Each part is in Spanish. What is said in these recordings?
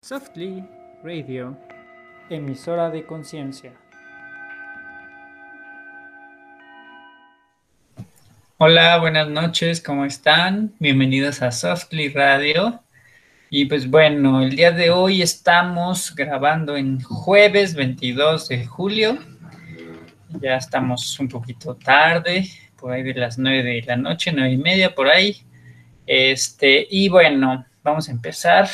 Softly Radio, emisora de conciencia. Hola, buenas noches, ¿cómo están? Bienvenidos a Softly Radio. Y pues bueno, el día de hoy estamos grabando en jueves 22 de julio. Ya estamos un poquito tarde, por ahí de las 9 de la noche, nueve y media, por ahí. Este, y bueno, vamos a empezar.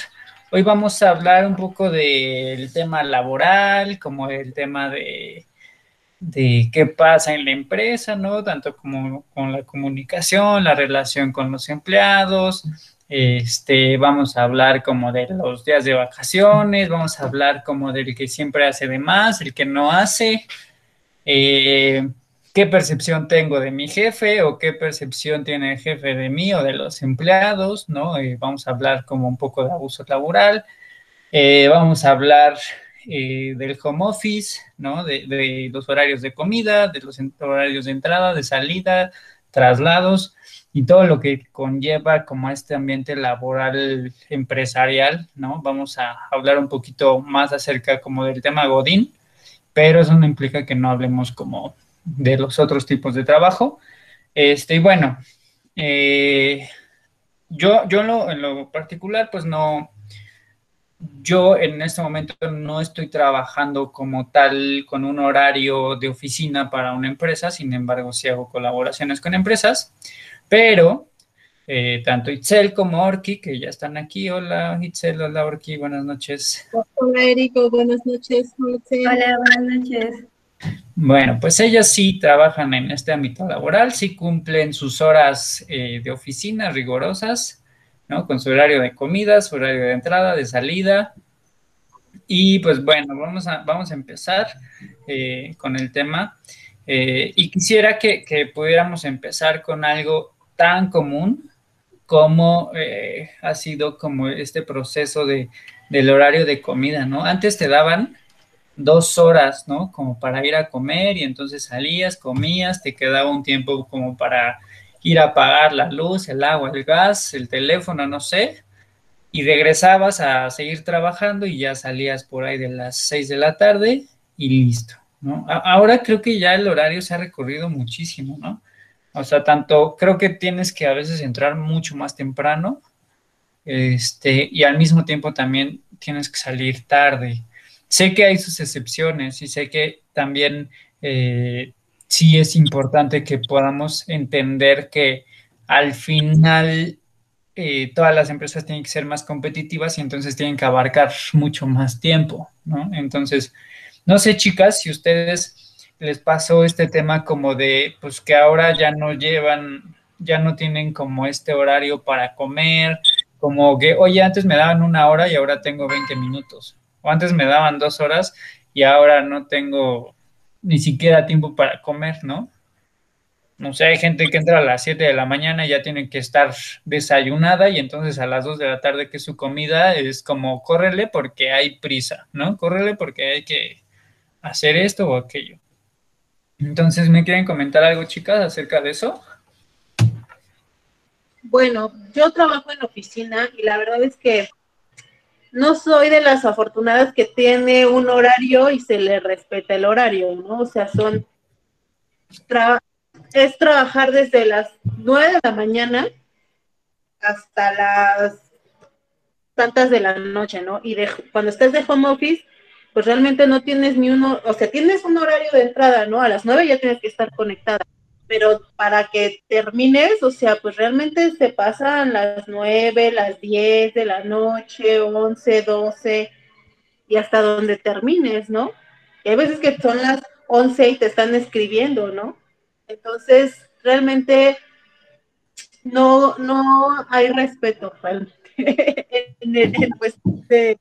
Hoy vamos a hablar un poco del tema laboral, como el tema de, de qué pasa en la empresa, ¿no? Tanto como con la comunicación, la relación con los empleados. Este, vamos a hablar como de los días de vacaciones, vamos a hablar como del que siempre hace de más, el que no hace. Eh, qué percepción tengo de mi jefe o qué percepción tiene el jefe de mí o de los empleados, ¿no? Eh, vamos a hablar como un poco de abuso laboral, eh, vamos a hablar eh, del home office, ¿no? De, de, los horarios de comida, de los horarios de entrada, de salida, traslados y todo lo que conlleva como este ambiente laboral empresarial, ¿no? Vamos a hablar un poquito más acerca como del tema Godín, pero eso no implica que no hablemos como de los otros tipos de trabajo. Este, y bueno, eh, yo, yo en lo, en lo, particular, pues no, yo en este momento no estoy trabajando como tal con un horario de oficina para una empresa, sin embargo, sí hago colaboraciones con empresas, pero eh, tanto Itzel como Orki, que ya están aquí. Hola Itzel, hola Orki, buenas noches. Hola Erico, buenas noches. Hola, buenas noches. Bueno, pues ellas sí trabajan en este ámbito laboral, sí cumplen sus horas eh, de oficina rigurosas, ¿no? Con su horario de comida, su horario de entrada, de salida. Y pues bueno, vamos a, vamos a empezar eh, con el tema. Eh, y quisiera que, que, pudiéramos empezar con algo tan común como ha sido como este proceso de, del horario de comida, ¿no? Antes te daban dos horas, ¿no? Como para ir a comer y entonces salías, comías, te quedaba un tiempo como para ir a pagar la luz, el agua, el gas, el teléfono, no sé, y regresabas a seguir trabajando y ya salías por ahí de las seis de la tarde y listo, ¿no? Ahora creo que ya el horario se ha recorrido muchísimo, ¿no? O sea, tanto creo que tienes que a veces entrar mucho más temprano, este, y al mismo tiempo también tienes que salir tarde. Sé que hay sus excepciones y sé que también eh, sí es importante que podamos entender que al final eh, todas las empresas tienen que ser más competitivas y entonces tienen que abarcar mucho más tiempo, ¿no? Entonces, no sé, chicas, si ustedes les pasó este tema como de, pues que ahora ya no llevan, ya no tienen como este horario para comer, como que, oye, antes me daban una hora y ahora tengo 20 minutos o antes me daban dos horas y ahora no tengo ni siquiera tiempo para comer, ¿no? No sé, hay gente que entra a las 7 de la mañana y ya tiene que estar desayunada y entonces a las 2 de la tarde que su comida es como córrele porque hay prisa, ¿no? Córrele porque hay que hacer esto o aquello. Entonces, ¿me quieren comentar algo, chicas, acerca de eso? Bueno, yo trabajo en oficina y la verdad es que no soy de las afortunadas que tiene un horario y se le respeta el horario, ¿no? O sea, son, es trabajar desde las 9 de la mañana hasta las tantas de la noche, ¿no? Y de, cuando estás de home office, pues realmente no tienes ni uno, o sea, tienes un horario de entrada, ¿no? A las 9 ya tienes que estar conectada pero para que termines, o sea, pues realmente se pasan las 9, las 10 de la noche, 11, 12 y hasta donde termines, ¿no? Y hay veces que son las 11 y te están escribiendo, ¿no? Entonces, realmente no, no hay respeto en, el, en pues, de,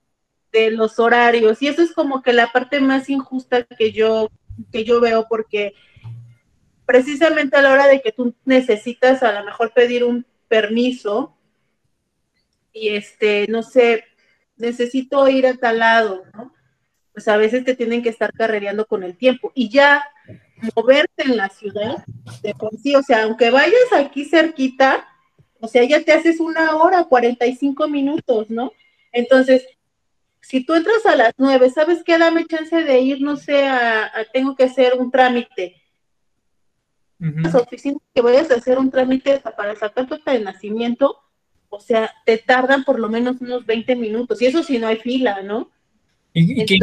de los horarios y eso es como que la parte más injusta que yo que yo veo porque precisamente a la hora de que tú necesitas a lo mejor pedir un permiso y este, no sé, necesito ir a tal lado, ¿no? Pues a veces te tienen que estar carrereando con el tiempo y ya moverte en la ciudad, de por sí, o sea, aunque vayas aquí cerquita, o sea, ya te haces una hora, 45 minutos, ¿no? Entonces, si tú entras a las nueve, ¿sabes qué? Dame chance de ir, no sé, a, tengo que hacer un trámite. Las oficinas que vayas a hacer un trámite para sacar tu acta de nacimiento, o sea, te tardan por lo menos unos 20 minutos, y eso si no hay fila, ¿no? Y, que,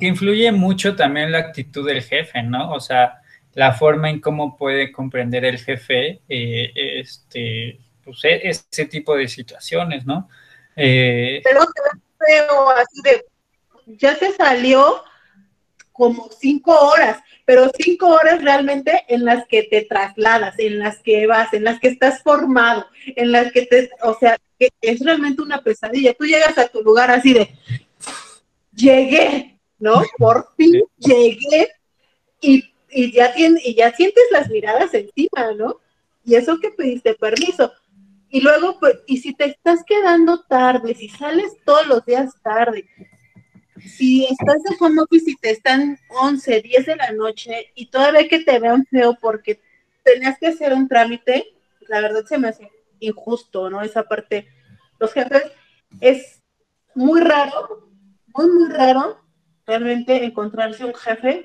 influye mucho también la actitud del jefe, ¿no? O sea, la forma en cómo puede comprender el jefe eh, este, pues, e, ese tipo de situaciones, ¿no? Eh, Pero te feo, así de, ya se salió como cinco horas, pero cinco horas realmente en las que te trasladas, en las que vas, en las que estás formado, en las que te, o sea, que es realmente una pesadilla. Tú llegas a tu lugar así de, llegué, ¿no? Por fin llegué y, ya y ya sientes las miradas encima, ¿no? Y eso que pediste permiso. Y luego, pues, y si te estás quedando tarde, si sales todos los días tarde, si estás en home office y te están 11, 10 de la noche y todavía que te vean feo porque tenías que hacer un trámite, la verdad se me hace injusto, ¿no? Esa parte. Los jefes es muy raro muy, muy raro realmente encontrarse un jefe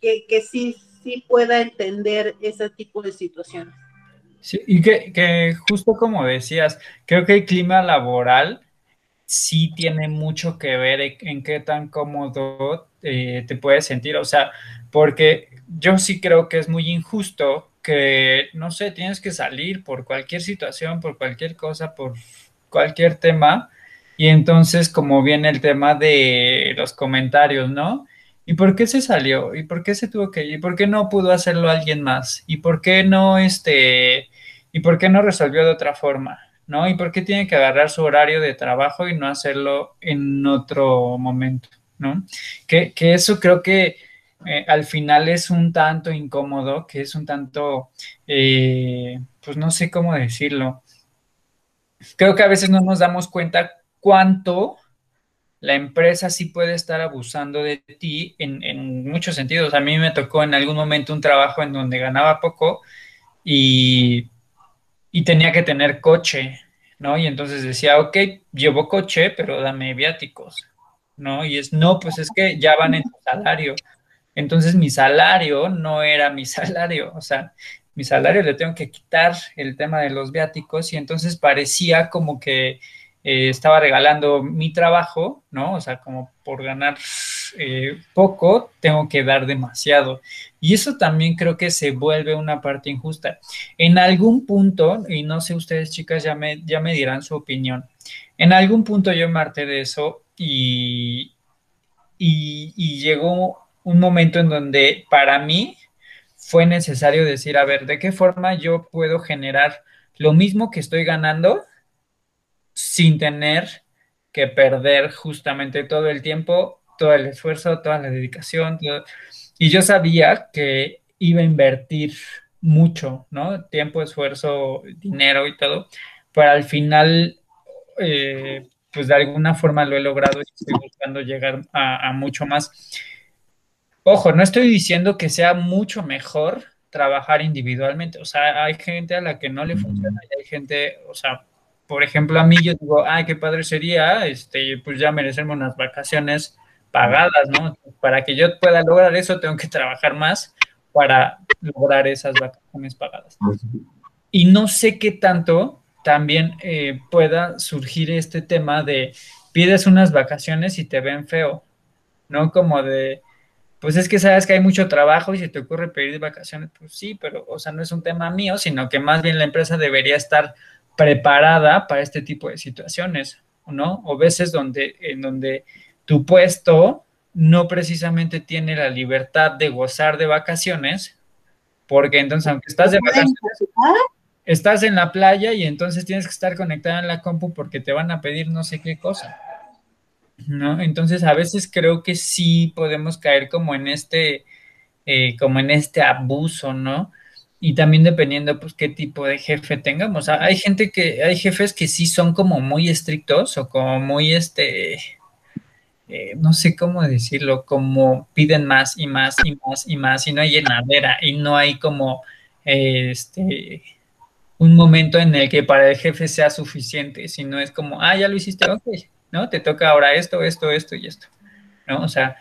que, que sí, sí pueda entender ese tipo de situaciones. Sí, y que, que, justo como decías, creo que el clima laboral sí tiene mucho que ver en, qué tan cómodo eh, te puedes sentir. O sea, porque yo sí creo que es muy injusto que, no sé, tienes que salir por cualquier situación, por cualquier cosa, por cualquier tema, y entonces, como viene el tema de los comentarios, ¿no? ¿Y por qué se salió? ¿Y por qué se tuvo que ir? ¿Y por qué no pudo hacerlo alguien más? ¿Y por qué no, este, y por qué no resolvió de otra forma? ¿No? ¿Y por qué tiene que agarrar su horario de trabajo y no hacerlo en otro momento? ¿No? Que, eso creo que eh, al final es un tanto incómodo, que es un tanto, eh, pues no sé cómo decirlo. Creo que a veces no nos damos cuenta cuánto la empresa sí puede estar abusando de ti en, muchos sentidos. A mí me tocó en algún momento un trabajo en donde ganaba poco y, tenía que tener coche, ¿no? Y entonces decía, ok, llevo coche, pero dame viáticos, ¿no? Y es, no, pues es que ya van en tu salario. Entonces mi salario no era mi salario, o sea, mi salario le tengo que quitar el tema de los viáticos y entonces parecía como que eh, estaba regalando mi trabajo, ¿no? O sea, como por ganar eh, poco, tengo que dar demasiado. Y eso también creo que se vuelve una parte injusta. En algún punto, y no sé ustedes chicas, ya me, ya me dirán su opinión, en algún punto yo me harté de eso y, y, y llegó un momento en donde para mí fue necesario decir, a ver, ¿de qué forma yo puedo generar lo mismo que estoy ganando? sin tener que perder justamente todo el tiempo, todo el esfuerzo, toda la dedicación. Y yo sabía que iba a invertir mucho, ¿no? Tiempo, esfuerzo, dinero y todo, pero al final, eh, pues de alguna forma lo he logrado y estoy buscando llegar a, a mucho más. Ojo, no estoy diciendo que sea mucho mejor trabajar individualmente, o sea, hay gente a la que no le funciona y hay gente, o sea, por ejemplo, a mí yo digo, ay, qué padre sería, este, pues ya merecemos unas vacaciones pagadas, ¿no? Para que yo pueda lograr eso, tengo que trabajar más para lograr esas vacaciones pagadas. Y no sé qué tanto también eh, pueda surgir este tema de pides unas vacaciones y te ven feo, ¿no? Como de, pues es que sabes que hay mucho trabajo y si te ocurre pedir vacaciones, pues sí, pero, o sea, no es un tema mío, sino que más bien la empresa debería estar preparada para este tipo de situaciones, ¿no? O veces donde, en donde tu puesto no precisamente tiene la libertad de gozar de vacaciones, porque entonces, aunque estás de vacaciones, estás en la playa y entonces tienes que estar conectada en la compu porque te van a pedir no sé qué cosa, ¿no? Entonces, a veces creo que sí podemos caer como en este, eh, como en este abuso, ¿no? y también dependiendo pues qué tipo de jefe tengamos. Hay gente que, hay jefes que sí son como muy estrictos o como muy este, eh, no sé cómo decirlo, como piden más y más y más y más y no hay llenadera y no hay como este un momento en el que para el jefe sea suficiente, sino es como, ah, ya lo hiciste, ok, ¿no? Te toca ahora esto, esto, esto y esto, ¿no? O sea,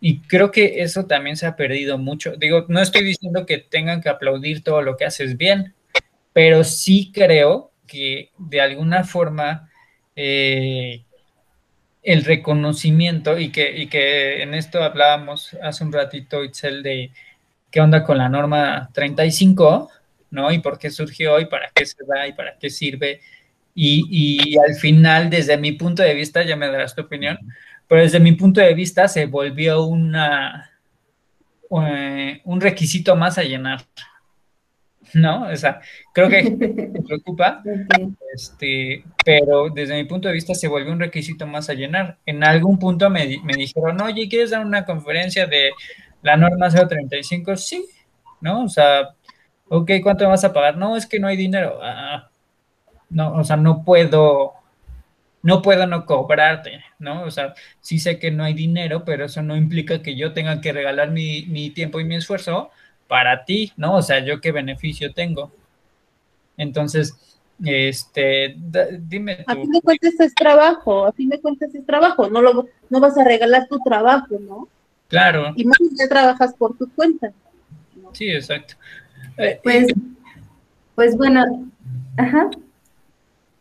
y creo que eso también se ha perdido mucho. Digo, no estoy diciendo que tengan que aplaudir todo lo que haces bien, pero sí creo que de alguna forma eh, el reconocimiento y que, y que en esto hablábamos hace un ratito, Itzel, de qué onda con la norma 35, ¿no? Y por qué surgió y para qué se da y para qué sirve. Y, y al final, desde mi punto de vista, ya me darás tu opinión, pero desde mi punto de vista se volvió una, eh, un requisito más a llenar. ¿No? O sea, creo que me preocupa, este, pero desde mi punto de vista se volvió un requisito más a llenar. En algún punto me, me dijeron, oye, ¿quieres dar una conferencia de la norma 035? Sí, ¿no? O sea, ok, ¿cuánto me vas a pagar? No, es que no hay dinero. Ah, no, o sea, no puedo, no puedo no cobrarte, ¿no? O sea, sí sé que no hay dinero, pero eso no implica que yo tenga que regalar mi, tiempo y mi esfuerzo para ti, ¿no? O sea, yo qué beneficio tengo. Entonces, este, dime A fin de cuentas es trabajo, a fin de cuentas es trabajo, no lo, no vas a regalar tu trabajo, ¿no? Claro. Y más ya trabajas por tu cuenta. Sí, exacto. Pues, pues bueno, ajá.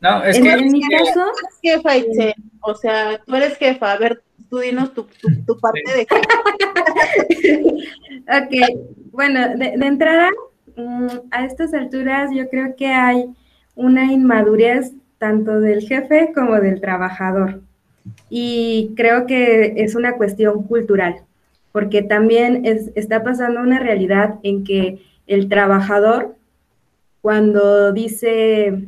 No, es en, que... En mi caso... jefa, Itzel. O sea, tú eres jefa. A ver, tú dinos tu, tu, parte de jefa. ok, bueno, de, entrada, mm, a estas alturas yo creo que hay una inmadurez tanto del jefe como del trabajador. Y creo que es una cuestión cultural, porque también es, está pasando una realidad en que el trabajador, cuando dice,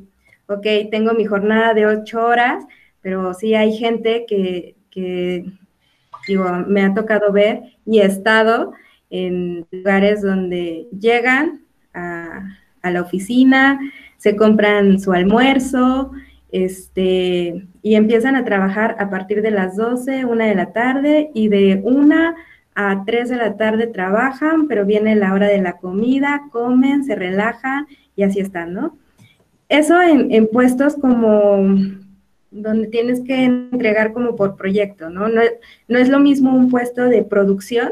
ok, tengo mi jornada de ocho horas, pero sí hay gente que, digo, me ha tocado ver y he estado en lugares donde llegan a, la oficina, se compran su almuerzo, este, y empiezan a trabajar a partir de las 12, una de la tarde, y de una a 3 de la tarde trabajan, pero viene la hora de la comida, comen, se relajan y así están, ¿no? Eso en, puestos como donde tienes que entregar como por proyecto, ¿no? ¿no? No es lo mismo un puesto de producción,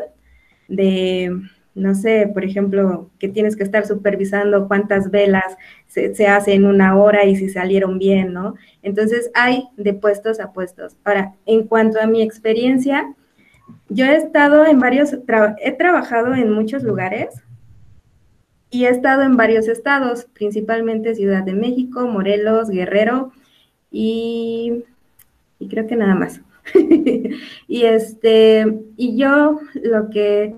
de, no sé, por ejemplo, que tienes que estar supervisando cuántas velas se, se hacen en una hora y si salieron bien, ¿no? Entonces hay de puestos a puestos. Ahora, en cuanto a mi experiencia, yo he estado en varios, he trabajado en muchos lugares, y he estado en varios estados, principalmente Ciudad de México, Morelos, Guerrero y, y creo que nada más. y este, y yo lo que,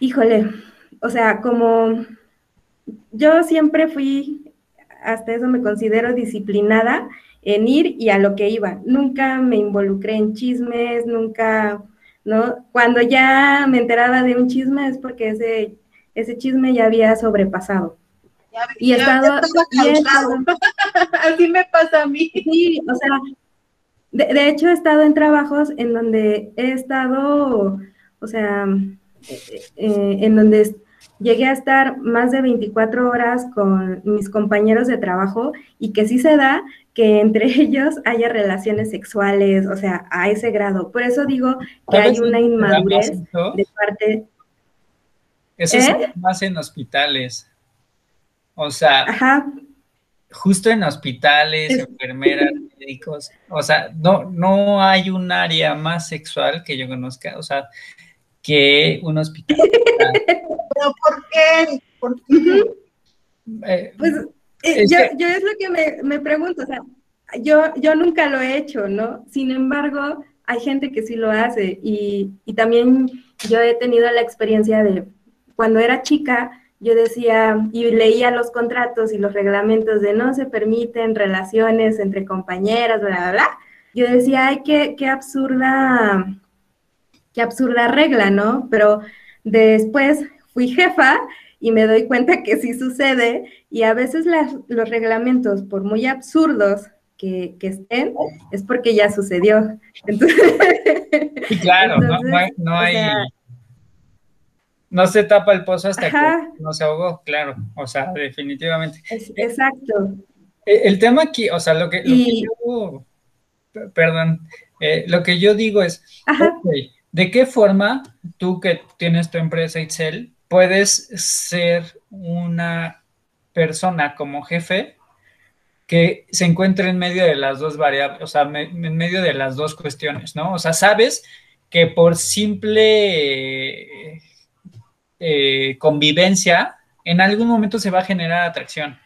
híjole, o sea, como yo siempre fui, hasta eso me considero disciplinada en ir y a lo que iba. Nunca me involucré en chismes, nunca, ¿no? Cuando ya me enteraba de un chisme es porque ese ese chisme ya había sobrepasado. y he estado, Así me pasa a mí. Sí, o sea, de, hecho he estado en trabajos en donde he estado, o sea, eh, eh, en donde llegué a estar más de 24 horas con mis compañeros de trabajo y que sí se da que entre ellos haya relaciones sexuales, o sea, a ese grado. Por eso digo que hay una inmadurez de parte eso es ¿Eh? más en hospitales. O sea, justo en hospitales, enfermeras, médicos. O sea, no, no hay un área más sexual que yo conozca, o sea, que un hospital. ¿Pero por qué? ¿Por qué? Eh, pues eh, yo, yo, es lo que me, me, pregunto, o sea, yo, yo nunca lo he hecho, ¿no? Sin embargo, hay gente que sí lo hace y, y también yo he tenido la experiencia de cuando era chica, yo decía y leía los contratos y los reglamentos de no se permiten relaciones entre compañeras, bla, bla, bla. Yo decía, ay, qué, qué absurda, qué absurda regla, ¿no? Pero después fui jefa y me doy cuenta que sí sucede y a veces los reglamentos, por muy absurdos que, estén, es porque ya sucedió. Entonces, claro, no, hay no se tapa el pozo hasta que no se ahogó, claro, o sea, definitivamente. exacto. Eh, el, tema aquí, o sea, lo que, yo perdón, eh, lo que yo digo es, ¿de qué forma tú que tienes tu empresa Excel puedes ser una persona como jefe que se encuentre en medio de las dos variables, o sea, en medio de las dos cuestiones, ¿no? O sea, sabes que por simple eh, convivencia, en algún momento se va a generar atracción.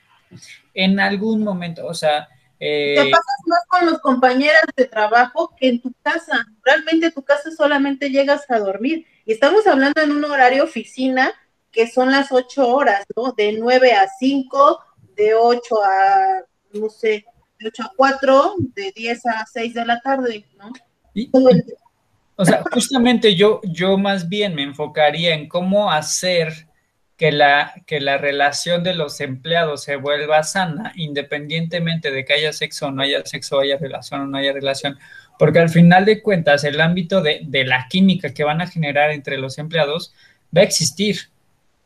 En algún momento, o sea... Eh, Te pasas más con los compañeros de trabajo que en tu casa. Realmente tu casa solamente llegas a dormir. Y estamos hablando en un horario oficina que son las ocho horas, ¿no? De nueve a cinco, de ocho a, no sé, de ocho a cuatro, de diez a seis de la tarde, ¿no? O sea, justamente yo, yo más bien me enfocaría en cómo hacer que la, que la relación de los empleados se vuelva sana, independientemente de que haya sexo o no haya sexo, haya relación o no haya relación, porque al final de cuentas el ámbito de, de la química que van a generar entre los empleados va a existir.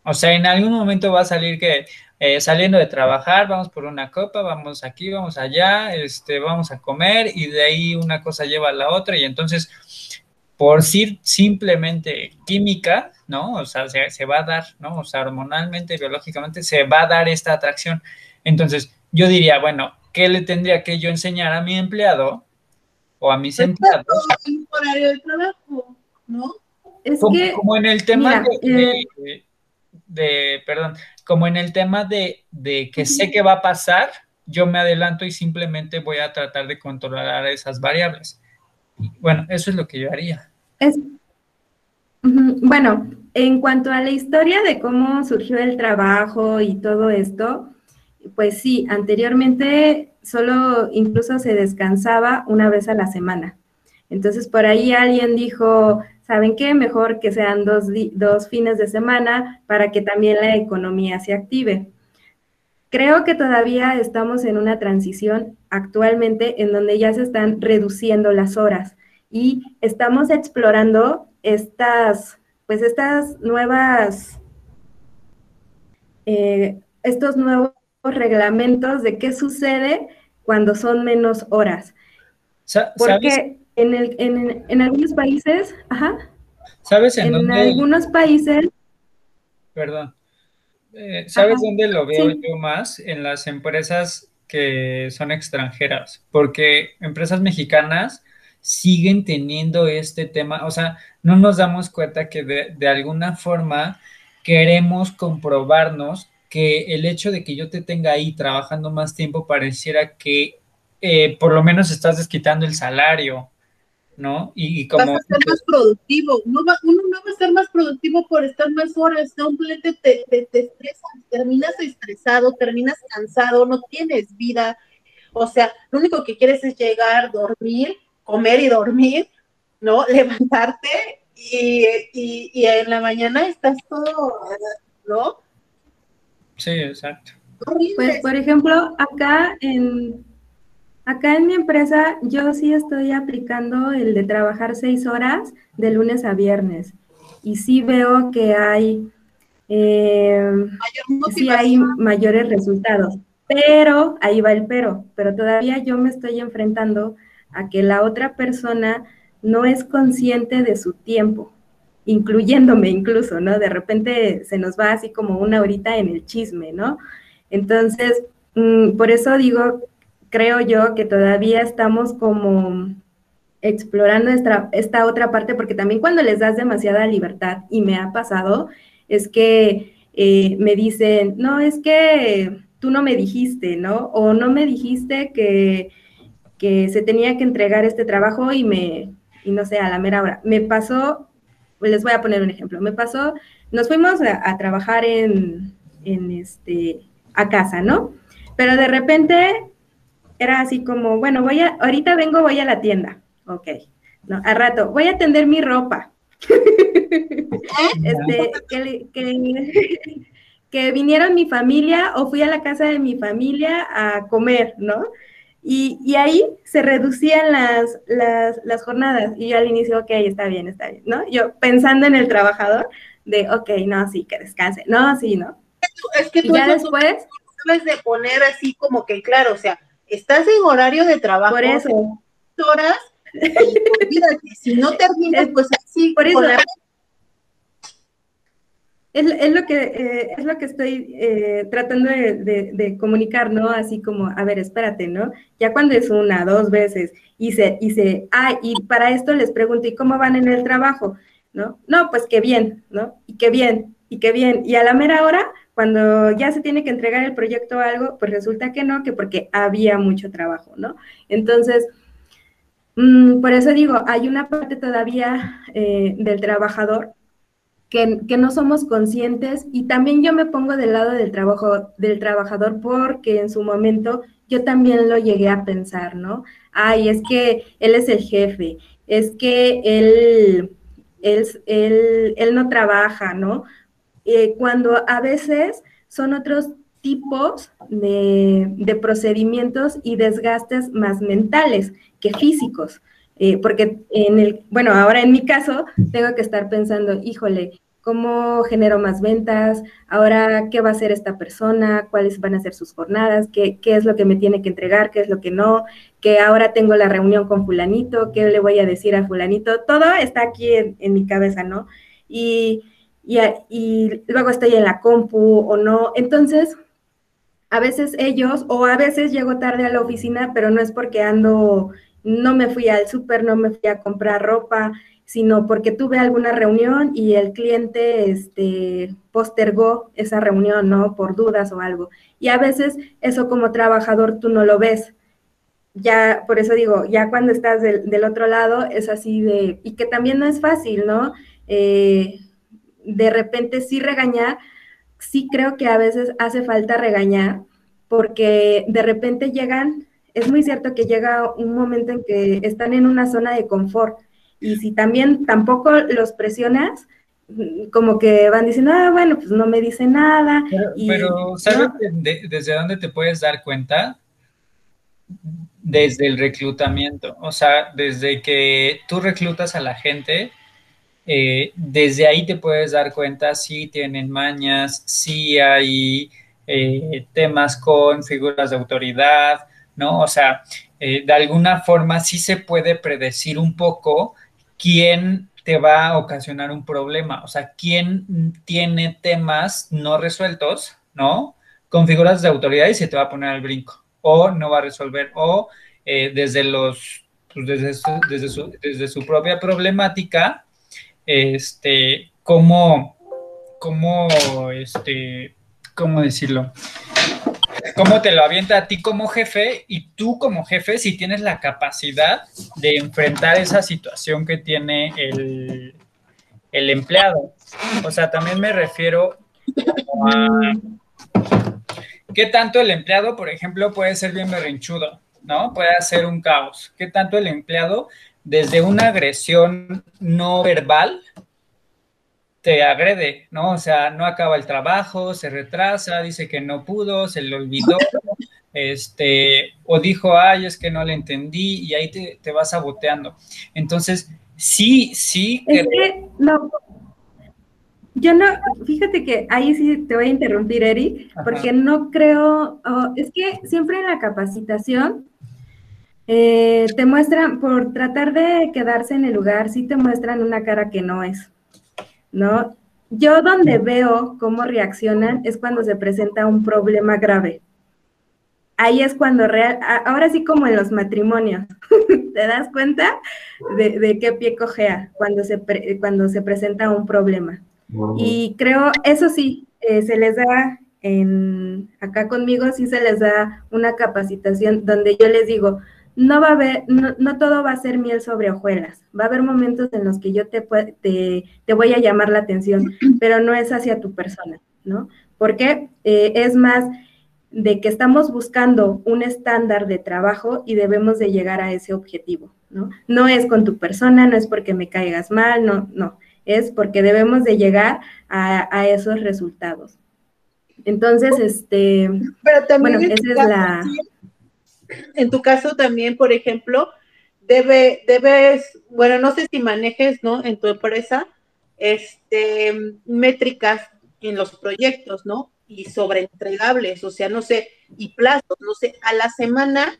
O sea, en algún momento va a salir que eh, saliendo de trabajar, vamos por una copa, vamos aquí, vamos allá, este, vamos a comer y de ahí una cosa lleva a la otra y entonces por decir simplemente química, ¿no? O sea, se, va a dar, ¿no? O sea, hormonalmente, biológicamente, se va a dar esta atracción. Entonces, yo diría, bueno, ¿qué le tendría que yo enseñar a mi empleado o a mis empleados? horario de trabajo, ¿no? Es como, que, como en el tema eh, de, perdón, como en el tema de, de que sé que va a pasar, yo me adelanto y simplemente voy a tratar de controlar esas variables. Bueno, eso es lo que yo haría. Es, bueno, en cuanto a la historia de cómo surgió el trabajo y todo esto, pues sí, anteriormente solo incluso se descansaba una vez a la semana. Entonces por ahí alguien dijo, ¿saben qué? Mejor que sean dos, dos fines de semana para que también la economía se active. Creo que todavía estamos en una transición actualmente en donde ya se están reduciendo las horas y estamos explorando estas, pues estas nuevas, eh, estos nuevos reglamentos de qué sucede cuando son menos horas. Porque en, el, en, en, algunos países, ajá. ¿Sabes en, en algunos países. Perdón. Eh, ¿Sabes dónde lo veo yo más? En las empresas que son extranjeras, porque empresas mexicanas siguen teniendo este tema, o sea, no nos damos cuenta que de, alguna forma queremos comprobarnos que el hecho de que yo te tenga ahí trabajando más tiempo pareciera que eh, por lo menos estás desquitando el salario, ¿no? Y, como... Vas a ser más productivo, uno no va a ser más productivo por estar más horas, simplemente te, te, te estresas, terminas estresado, terminas cansado, no tienes vida, o sea, lo único que quieres es llegar, dormir comer y dormir, ¿no? Levantarte y, en la mañana estás todo, ¿no? Sí, exacto. Pues, por ejemplo, acá en, acá en mi empresa, yo sí estoy aplicando el de trabajar seis horas de lunes a viernes. Y sí veo que hay, eh, sí hay mayores resultados. Pero, ahí va el pero, pero todavía yo me estoy enfrentando a que la otra persona no es consciente de su tiempo, incluyéndome incluso, ¿no? De repente se nos va así como una horita en el chisme, ¿no? Entonces, mm, por eso digo, creo yo que todavía estamos como explorando esta, esta otra parte, porque también cuando les das demasiada libertad, y me ha pasado, es que eh, me dicen, no, es que tú no me dijiste, ¿no? O no me dijiste que que se tenía que entregar este trabajo y me, y no sé, a la mera hora. Me pasó, les voy a poner un ejemplo, me pasó, nos fuimos a, trabajar en, en, este, a casa, ¿no? Pero de repente era así como, bueno, voy a, ahorita vengo, voy a la tienda, ok, no, a rato, voy a tender mi ropa. este, que, que vinieron mi familia o fui a la casa de mi familia a comer, ¿no? Y, ahí se reducían las, las, jornadas. Y yo al inicio, ok, está bien, está bien, ¿no? Yo pensando en el trabajador, de, ok, no, sí, que descanse. No, sí, ¿no? Es que tú ya después... Debes de poner así como que, claro, o sea, estás en horario de trabajo. Por eso. horas, y si no terminas, pues así, por eso, es, lo que, eh, es lo que estoy eh, tratando de, comunicar, ¿no? Así como, a ver, espérate, ¿no? Ya cuando es una, dos veces, y se, ah, y para esto les pregunto, ¿y cómo van en el trabajo? ¿No? No, pues qué bien, ¿no? Y qué bien, y qué bien. Y a la mera hora, cuando ya se tiene que entregar el proyecto o algo, pues resulta que no, que porque había mucho trabajo, ¿no? Entonces, mm, por eso digo, hay una parte todavía eh, del trabajador que, no somos conscientes y también yo me pongo del lado del trabajo del trabajador porque en su momento yo también lo llegué a pensar, ¿no? Ay, es que él es el jefe, es que él, él, él, no trabaja, ¿no? Eh, cuando a veces son otros tipos de, de, procedimientos y desgastes más mentales que físicos. Eh, porque en el, bueno, ahora en mi caso tengo que estar pensando, híjole, ¿cómo genero más ventas? Ahora, ¿qué va a hacer esta persona? ¿Cuáles van a ser sus jornadas? ¿Qué, qué es lo que me tiene que entregar? ¿Qué es lo que no? Que ahora tengo la reunión con fulanito, ¿qué le voy a decir a fulanito? Todo está aquí en, mi cabeza, ¿no? Y, y, y luego estoy en la compu o no. Entonces, a veces ellos, o a veces llego tarde a la oficina, pero no es porque ando no me fui al súper, no me fui a comprar ropa, sino porque tuve alguna reunión y el cliente este, postergó esa reunión, ¿no? Por dudas o algo. Y a veces eso como trabajador tú no lo ves. Ya, por eso digo, ya cuando estás del, otro lado es así de, y que también no es fácil, ¿no? Eh, de repente sí regañar, sí creo que a veces hace falta regañar, porque de repente llegan es muy cierto que llega un momento en que están en una zona de confort y si también tampoco los presionas, como que van diciendo, ah, bueno, pues no me dice nada. Pero, ¿sabes desde dónde te puedes dar cuenta? Desde el reclutamiento, o sea, desde que tú reclutas a la gente, eh, desde ahí te puedes dar cuenta si tienen mañas, si hay eh, temas con figuras de autoridad, ¿no? O sea, eh, de alguna forma sí se puede predecir un poco quién te va a ocasionar un problema, o sea, quién tiene temas no resueltos, ¿no? Con figuras de autoridad y se te va a poner al brinco, o no va a resolver, o eh, desde los, pues, desde, su, desde, su, desde su propia problemática, este, cómo, cómo, este, ¿cómo decirlo? Cómo te lo avienta a ti como jefe y tú como jefe si tienes la capacidad de enfrentar esa situación que tiene el, empleado. O sea, también me refiero a qué tanto el empleado, por ejemplo, puede ser bien berrinchudo, ¿no? Puede hacer un caos. ¿Qué tanto el empleado, desde una agresión no verbal, te agrede, ¿no? O sea, no acaba el trabajo, se retrasa, dice que no pudo, se le olvidó, este, o dijo, ay, es que no le entendí, y ahí te, vas saboteando. Entonces, sí, sí. Es que, no, yo no, fíjate que ahí sí te voy a interrumpir, Eric, porque no creo, oh, es que siempre en la capacitación eh, te muestran, por tratar de quedarse en el lugar, sí te muestran una cara que no es. ¿No? Yo donde veo cómo reaccionan es cuando se presenta un problema grave. Ahí es cuando real, ahora sí como en los matrimonios, ¿te das cuenta de, qué pie cojea cuando se, cuando se presenta un problema? Y creo, eso sí, eh, se les da en, acá conmigo, sí se les da una capacitación donde yo les digo, no va a haber, no, todo va a ser miel sobre hojuelas. Va a haber momentos en los que yo te, te, te voy a llamar la atención, pero no es hacia tu persona, ¿no? Porque eh, es más de que estamos buscando un estándar de trabajo y debemos de llegar a ese objetivo, ¿no? No es con tu persona, no es porque me caigas mal, no, no, es porque debemos de llegar a, a esos resultados. Entonces, este, pero también bueno, esa es la en tu caso también, por ejemplo, debe, debes, bueno, no sé si manejes, ¿no? En tu empresa, este, métricas en los proyectos, ¿no? Y sobre entregables, o sea, no sé, y plazos, no sé, a la semana,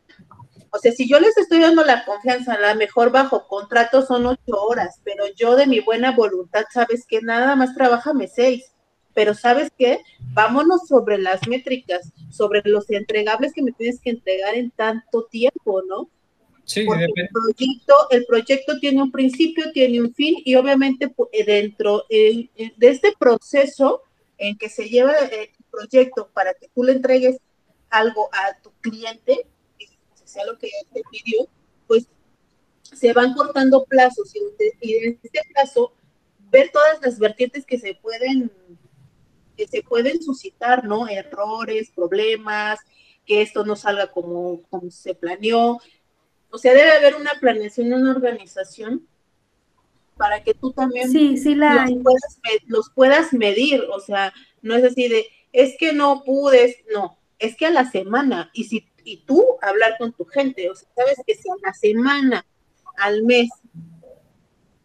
O sea, si yo les estoy dando la confianza, a la mejor bajo contrato son ocho horas, pero yo de mi buena voluntad, sabes que nada más trabajame seis. Pero sabes qué, vámonos sobre las métricas, sobre los entregables que me tienes que entregar en tanto tiempo, ¿no? Sí, Porque el proyecto, el proyecto tiene un principio, tiene un fin y obviamente eh, dentro eh, eh, de este proceso en que se lleva el proyecto para que tú le entregues algo a tu cliente, sea lo que te pidió, pues se van cortando plazos y, en este caso ver todas las vertientes que se pueden que se pueden suscitar, ¿no? Errores, problemas, que esto no salga como, como se planeó. O sea, debe haber una planeación, una organización para que tú también sí, sí la los, puedas, los puedas medir. O sea, no es así de, es que no pude, no, es que a la semana, y si y tú hablar con tu gente, o sea, sabes que si a la semana, al mes,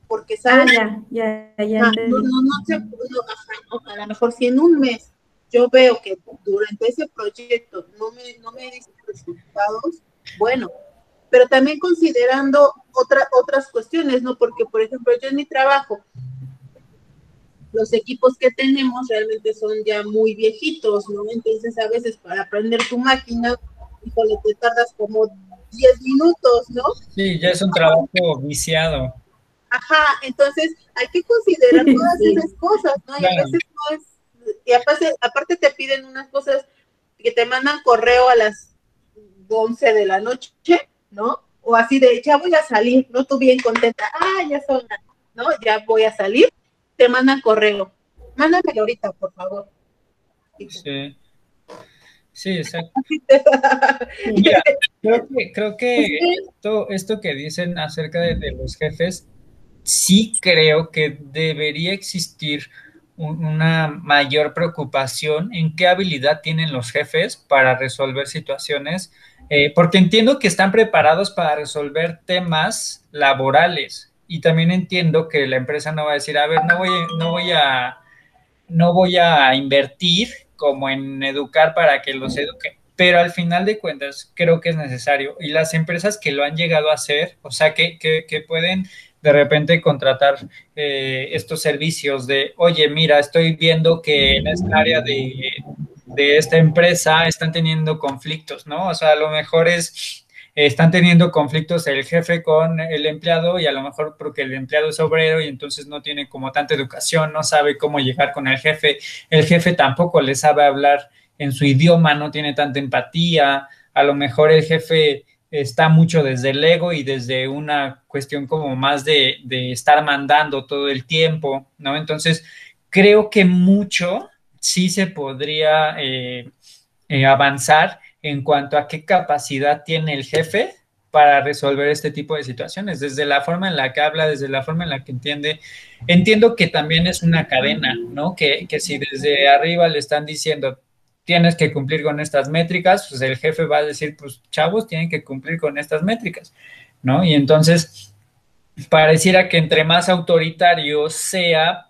porque ah, sabes, ya, ya, ya ah, no, no, no, a lo mejor si en un mes yo veo que durante ese proyecto no me, no me dicen resultados, bueno, pero también considerando otra, otras cuestiones, ¿no? Porque, por ejemplo, yo en mi trabajo, los equipos que tenemos realmente son ya muy viejitos, ¿no? Entonces, a veces para aprender tu máquina, híjole, te tardas como 10 minutos, ¿no? Sí, ya es un trabajo viciado. Ajá, entonces hay que considerar todas esas cosas, ¿no? Y a veces no es, y aparte, aparte te piden unas cosas que te mandan correo a las 11 de la noche, ¿no? O así de, ya voy a salir, ¿no? Tú bien contenta, ah, ya son, ¿no? Ya voy a salir, te mandan correo. Mándamelo ahorita, por favor. Sí. Sí, exacto. creo que, esto, que dicen acerca de, los jefes, sí creo que debería existir una mayor preocupación en qué habilidad tienen los jefes para resolver situaciones, eh, porque entiendo que están preparados para resolver temas laborales y también entiendo que la empresa no va a decir, a ver, no voy, no voy a, no voy a invertir como en educar para que los eduquen. Pero al final de cuentas, creo que es necesario. Y las empresas que lo han llegado a hacer, o sea, que, que, pueden de repente contratar eh, estos servicios de, oye, mira, estoy viendo que en esta área de, de esta empresa están teniendo conflictos, ¿no? O sea, a lo mejor es están teniendo conflictos el jefe con el empleado y a lo mejor porque el empleado es obrero y entonces no tiene como tanta educación, no sabe cómo llegar con el jefe, el jefe tampoco le sabe hablar en su idioma, no tiene tanta empatía, a lo mejor el jefe está mucho desde el ego y desde una cuestión como más de, estar mandando todo el tiempo, ¿no? Entonces, creo que mucho sí se podría eh, eh, avanzar en cuanto a qué capacidad tiene el jefe para resolver este tipo de situaciones, desde la forma en la que habla, desde la forma en la que entiende. Entiendo que también es una cadena, ¿no? Que, si desde arriba le están diciendo, tienes que cumplir con estas métricas, pues el jefe va a decir, pues chavos, tienen que cumplir con estas métricas, ¿no? Y entonces, pareciera que entre más autoritario sea,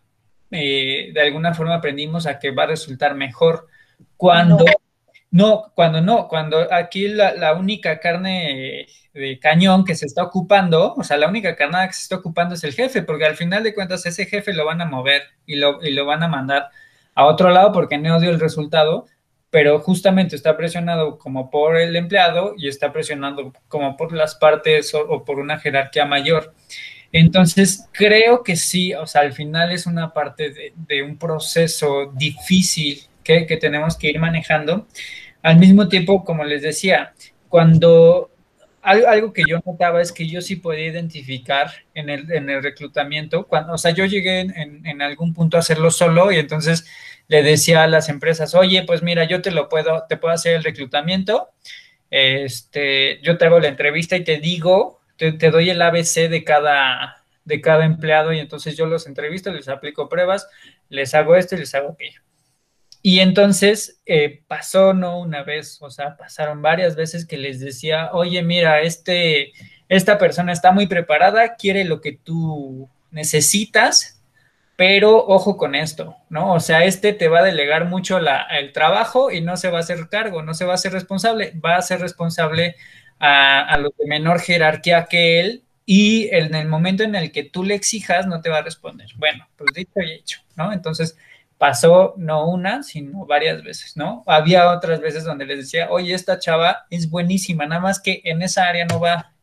eh, de alguna forma aprendimos a que va a resultar mejor cuando... No, cuando no, cuando aquí la, única carne de cañón que se está ocupando, o sea, la única carnada que se está ocupando es el jefe, porque al final de cuentas ese jefe lo van a mover y lo, y lo van a mandar a otro lado porque no dio el resultado, pero justamente está presionado como por el empleado y está presionando como por las partes o, por una jerarquía mayor. Entonces, creo que sí, o sea, al final es una parte de, un proceso difícil que, tenemos que ir manejando. Al mismo tiempo, como les decía, cuando algo, que yo notaba es que yo sí podía identificar en el, en el reclutamiento, cuando, o sea, yo llegué en, en, algún punto a hacerlo solo y entonces le decía a las empresas, oye, pues mira, yo te lo puedo, te puedo hacer el reclutamiento, este, yo te hago la entrevista y te digo, te, te doy el ABC de cada, de cada empleado y entonces yo los entrevisto, les aplico pruebas, les hago esto y les hago aquello. Y entonces eh, pasó, ¿no? Una vez, o sea, pasaron varias veces que les decía, oye, mira, este, esta persona está muy preparada, quiere lo que tú necesitas, pero ojo con esto, ¿no? O sea, este te va a delegar mucho el trabajo y no se va a hacer cargo, no se va a hacer responsable, va a ser responsable a, a los de menor jerarquía que él y en el momento en el que tú le exijas no te va a responder. Bueno, pues dicho y hecho, ¿no? Entonces pasó no una, sino varias veces, ¿no? Había otras veces donde les decía, oye, esta chava es buenísima, nada más que en esa área no va,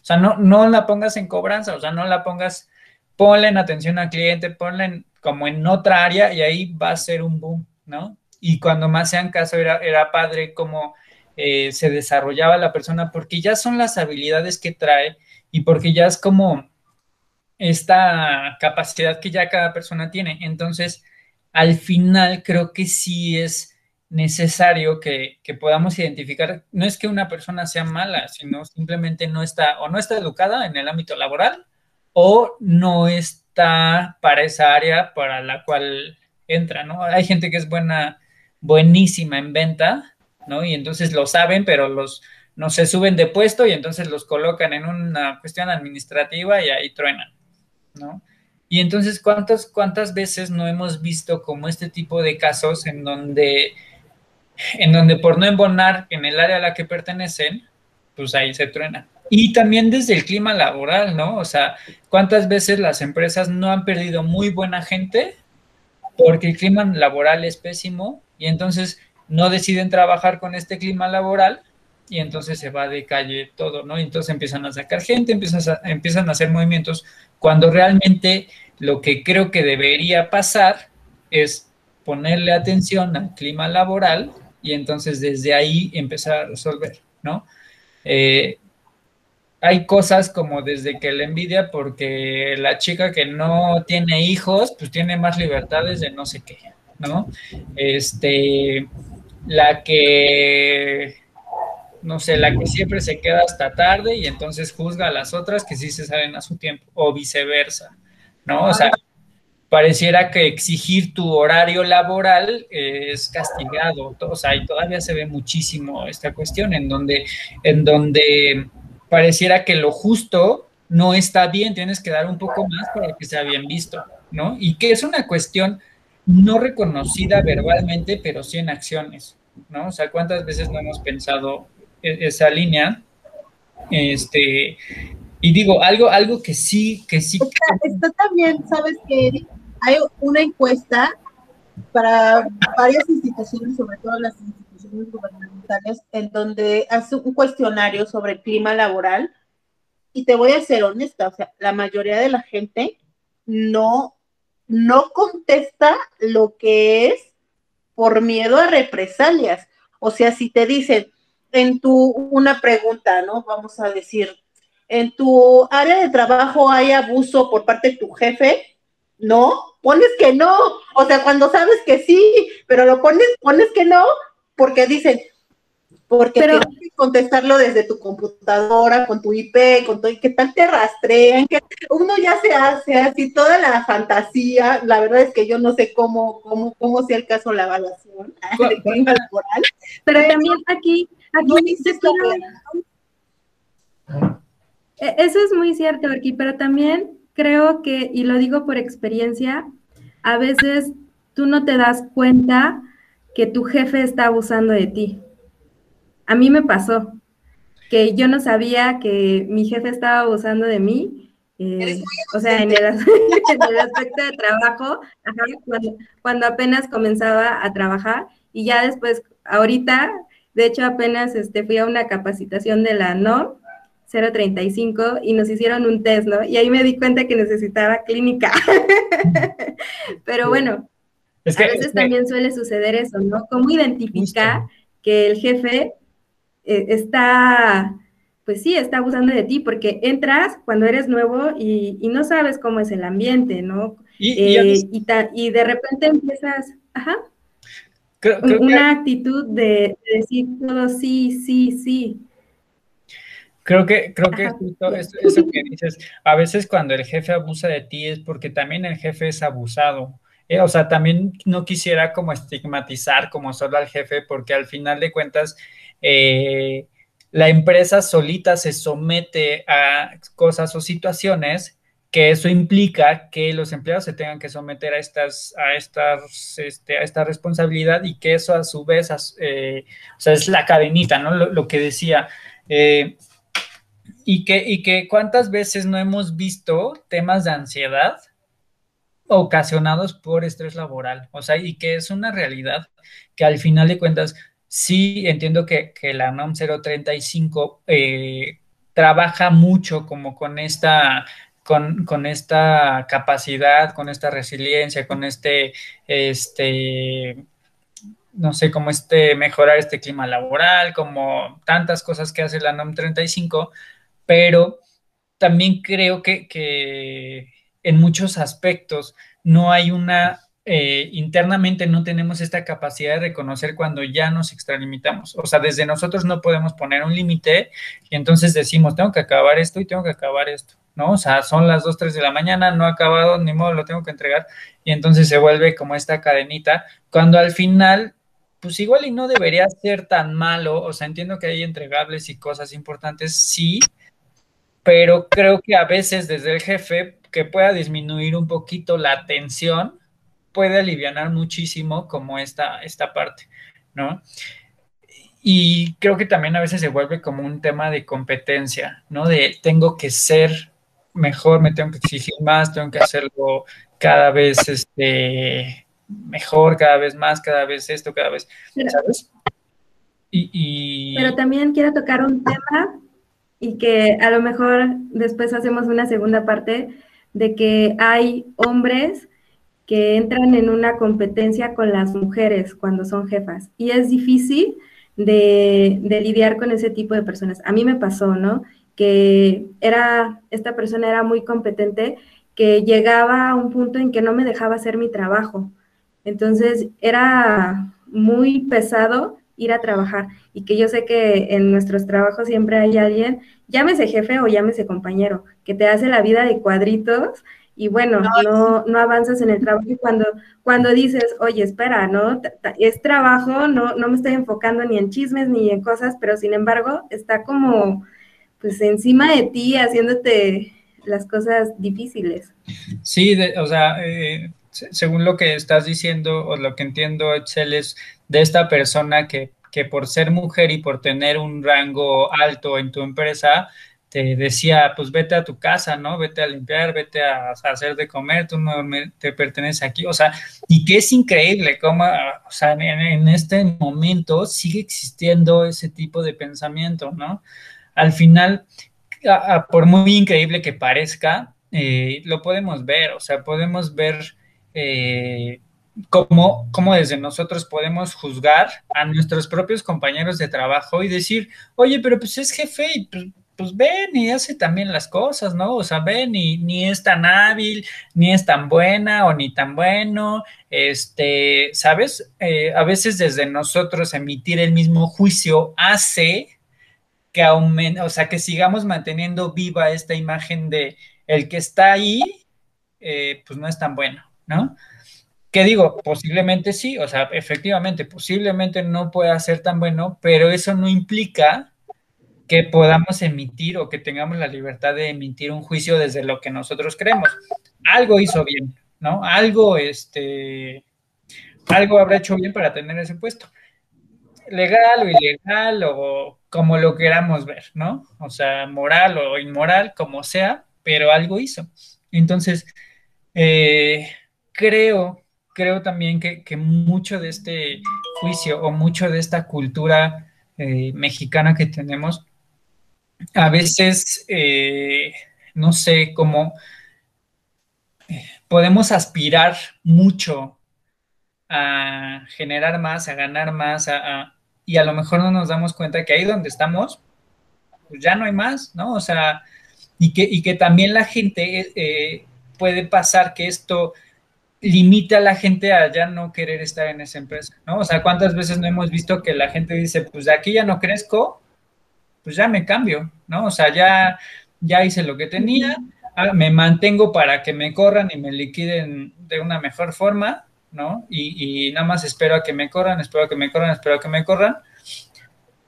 o sea, no, no la pongas en cobranza, o sea, no la pongas, ponle en atención al cliente, ponle como en otra área y ahí va a ser un boom, ¿no? Y cuando más sean caso era, era padre como eh, se desarrollaba la persona, porque ya son las habilidades que trae y porque ya es como esta capacidad que ya cada persona tiene. Entonces, al final creo que sí es necesario que, podamos identificar, no es que una persona sea mala, sino simplemente no está o no está educada en el ámbito laboral o no está para esa área para la cual entra, ¿no? Hay gente que es buena, buenísima en venta, ¿no? Y entonces lo saben, pero los, no se suben de puesto y entonces los colocan en una cuestión administrativa y ahí truenan, ¿no? Y entonces, ¿cuántas, cuántas veces no hemos visto como este tipo de casos en donde, en donde por no embonar en el área a la que pertenecen, pues ahí se truenan? Y también desde el clima laboral, ¿no? O sea, ¿cuántas veces las empresas no han perdido muy buena gente porque el clima laboral es pésimo y entonces no deciden trabajar con este clima laboral y entonces se va de calle todo, ¿no? Y entonces empiezan a sacar gente, empiezan a, empiezan a hacer movimientos, cuando realmente lo que creo que debería pasar es ponerle atención al clima laboral y entonces desde ahí empezar a resolver, ¿no? Eh, hay cosas como desde que la envidia porque la chica que no tiene hijos, pues tiene más libertades de no sé qué, ¿no? Este, la que no sé, la que siempre se queda hasta tarde y entonces juzga a las otras que sí se salen a su tiempo, o viceversa, ¿no? O sea, pareciera que exigir tu horario laboral es castigado, o sea, y todavía se ve muchísimo esta cuestión en donde, en donde pareciera que lo justo no está bien, tienes que dar un poco más para que sea bien visto, ¿no? Y que es una cuestión no reconocida verbalmente, pero sí en acciones, ¿no? O sea, ¿cuántas veces no hemos pensado e-, esa línea. Este, y digo, algo, algo que sí, que sí. Está, también, sabes que hay una encuesta para varias instituciones, sobre todo las instituciones gubernamentales, en donde hace un cuestionario sobre clima laboral. Y te voy a ser honesta, o sea, la mayoría de la gente no, no contesta lo que es por miedo a represalias. O sea, si te dicen, en tu, una pregunta, ¿no? Vamos a decir, ¿en tu área de trabajo hay abuso por parte de tu jefe? No, pones que no. O sea, cuando sabes que sí, pero lo pones, pones que no, porque dicen, porque tienes que contestarlo desde tu computadora, con tu IP, con todo, y qué tal te rastrean, que uno ya se hace así toda la fantasía, la verdad es que yo no sé cómo, cómo, cómo sea el caso la evaluación laboral. Pero también aquí e, eso es muy cierto, aquí, pero también creo que, y lo digo por experiencia, a veces tú no te das cuenta que tu jefe está abusando de ti. A mí me pasó que yo no sabía que mi jefe estaba abusando de mí, eh, o sea, en el, aspecto de trabajo, cuando, cuando apenas comenzaba a trabajar y ya después, ahorita de hecho, apenas este, fui a una capacitación de la NO 035 y nos hicieron un test, ¿no? Y ahí me di cuenta que necesitaba clínica. Pero bueno, a veces también suele suceder eso, ¿no? ¿Cómo identificar que el jefe eh, está, pues sí, está abusando de ti? Porque entras cuando eres nuevo y, no sabes cómo es el ambiente, ¿no? Y, y, eh, y de repente empiezas, ajá una actitud de, decir todo sí, sí, sí. Creo que, creo que justo eso, que dices, a veces cuando el jefe abusa de ti es porque también el jefe es abusado. Eh, o sea, también no quisiera como estigmatizar como solo al jefe, porque al final de cuentas, eh, la empresa solita se somete a cosas o situaciones que eso implica que los empleados se tengan que someter a estas, a estas, este, a esta responsabilidad y que eso a su vez, eh, o sea, es la cadenita, ¿no? Lo, que decía, y que, y que cuántas veces no hemos visto temas de ansiedad ocasionados por estrés laboral, o sea, y que es una realidad que al final de cuentas, sí entiendo que, la NOM 035 eh, trabaja mucho como con esta, con, con, esta capacidad, con esta resiliencia, con este, este, no sé, como este, mejorar este clima laboral, como tantas cosas que hace la NOM 35, pero también creo que, en muchos aspectos no hay una, eh, internamente no tenemos esta capacidad de reconocer cuando ya nos extralimitamos. O sea, desde nosotros no podemos poner un límite y entonces decimos, tengo que acabar esto y tengo que acabar esto, ¿no? O sea, son las 2, 3 de la mañana, no he acabado, ni modo, lo tengo que entregar y entonces se vuelve como esta cadenita, cuando al final pues igual y no debería ser tan malo, o sea, entiendo que hay entregables y cosas importantes, sí, pero creo que a veces desde el jefe que pueda disminuir un poquito la tensión puede aliviar muchísimo como esta, esta parte, ¿no? Y creo que también a veces se vuelve como un tema de competencia, ¿no? De tengo que ser mejor, me tengo que exigir más, tengo que hacerlo cada vez este, mejor, cada vez más, cada vez esto, cada vez, ¿sabes? y... Pero también quiero tocar un tema y que a lo mejor después hacemos una segunda parte de que hay hombres que entran en una competencia con las mujeres cuando son jefas y es difícil de, lidiar con ese tipo de personas. A mí me pasó, ¿no? Que era, esta persona era muy competente, que llegaba a un punto en que no me dejaba hacer mi trabajo. Entonces era muy pesado ir a trabajar y que yo sé que en nuestros trabajos siempre hay alguien, llámese jefe o llámese compañero, que te hace la vida de cuadritos y bueno, no, no avanzas en el trabajo y cuando, cuando dices, oye, espera, ¿no? Es trabajo, no, no me estoy enfocando ni en chismes ni en cosas, pero sin embargo está como pues encima de ti haciéndote las cosas difíciles. Sí, o sea, eh, según lo que estás diciendo o lo que entiendo, Excel, es de esta persona que, que por ser mujer y por tener un rango alto en tu empresa, te decía, pues vete a tu casa, ¿no? Vete a limpiar, vete a, hacer de comer, tú no te perteneces aquí, o sea, y que es increíble cómo, o sea, en, este momento sigue existiendo ese tipo de pensamiento, ¿no? Al final, por muy increíble que parezca, eh, lo podemos ver, o sea, podemos ver eh, cómo, desde nosotros podemos juzgar a nuestros propios compañeros de trabajo y decir, oye, pero pues es jefe y pues, pues ven y hace también las cosas, ¿no? O sea, ven y ni es tan hábil, ni es tan buena o ni tan bueno, este, ¿sabes? Eh, a veces desde nosotros emitir el mismo juicio hace que aumente, o sea, que sigamos manteniendo viva esta imagen de el que está ahí, eh, pues no es tan bueno, ¿no? ¿Qué digo? Posiblemente sí, o sea, efectivamente, posiblemente no pueda ser tan bueno, pero eso no implica que podamos emitir o que tengamos la libertad de emitir un juicio desde lo que nosotros creemos. Algo hizo bien, ¿no? Algo, este, algo habrá hecho bien para tener ese puesto. Legal o ilegal o como lo queramos ver, ¿no? O sea, moral o inmoral, como sea, pero algo hizo. Entonces, eh, creo creo también que, mucho de este juicio o mucho de esta cultura eh, mexicana que tenemos, a veces, eh, no sé, cómo eh, podemos aspirar mucho a generar más, a ganar más, y a lo mejor no nos damos cuenta que ahí donde estamos, pues ya no hay más, ¿no? O sea, y que, y que también la gente puede pasar que esto limita a la gente a ya no querer estar en esa empresa, ¿no? O sea, ¿cuántas veces no hemos visto que la gente dice, pues de aquí ya no crezco, pues ya me cambio, ¿no? O sea, ya, ya hice lo que tenía, ah, me mantengo para que me corran y me liquiden de una mejor forma, ¿no? Y, y nada más espero a que me corran, espero a que me corran, espero a que me corran,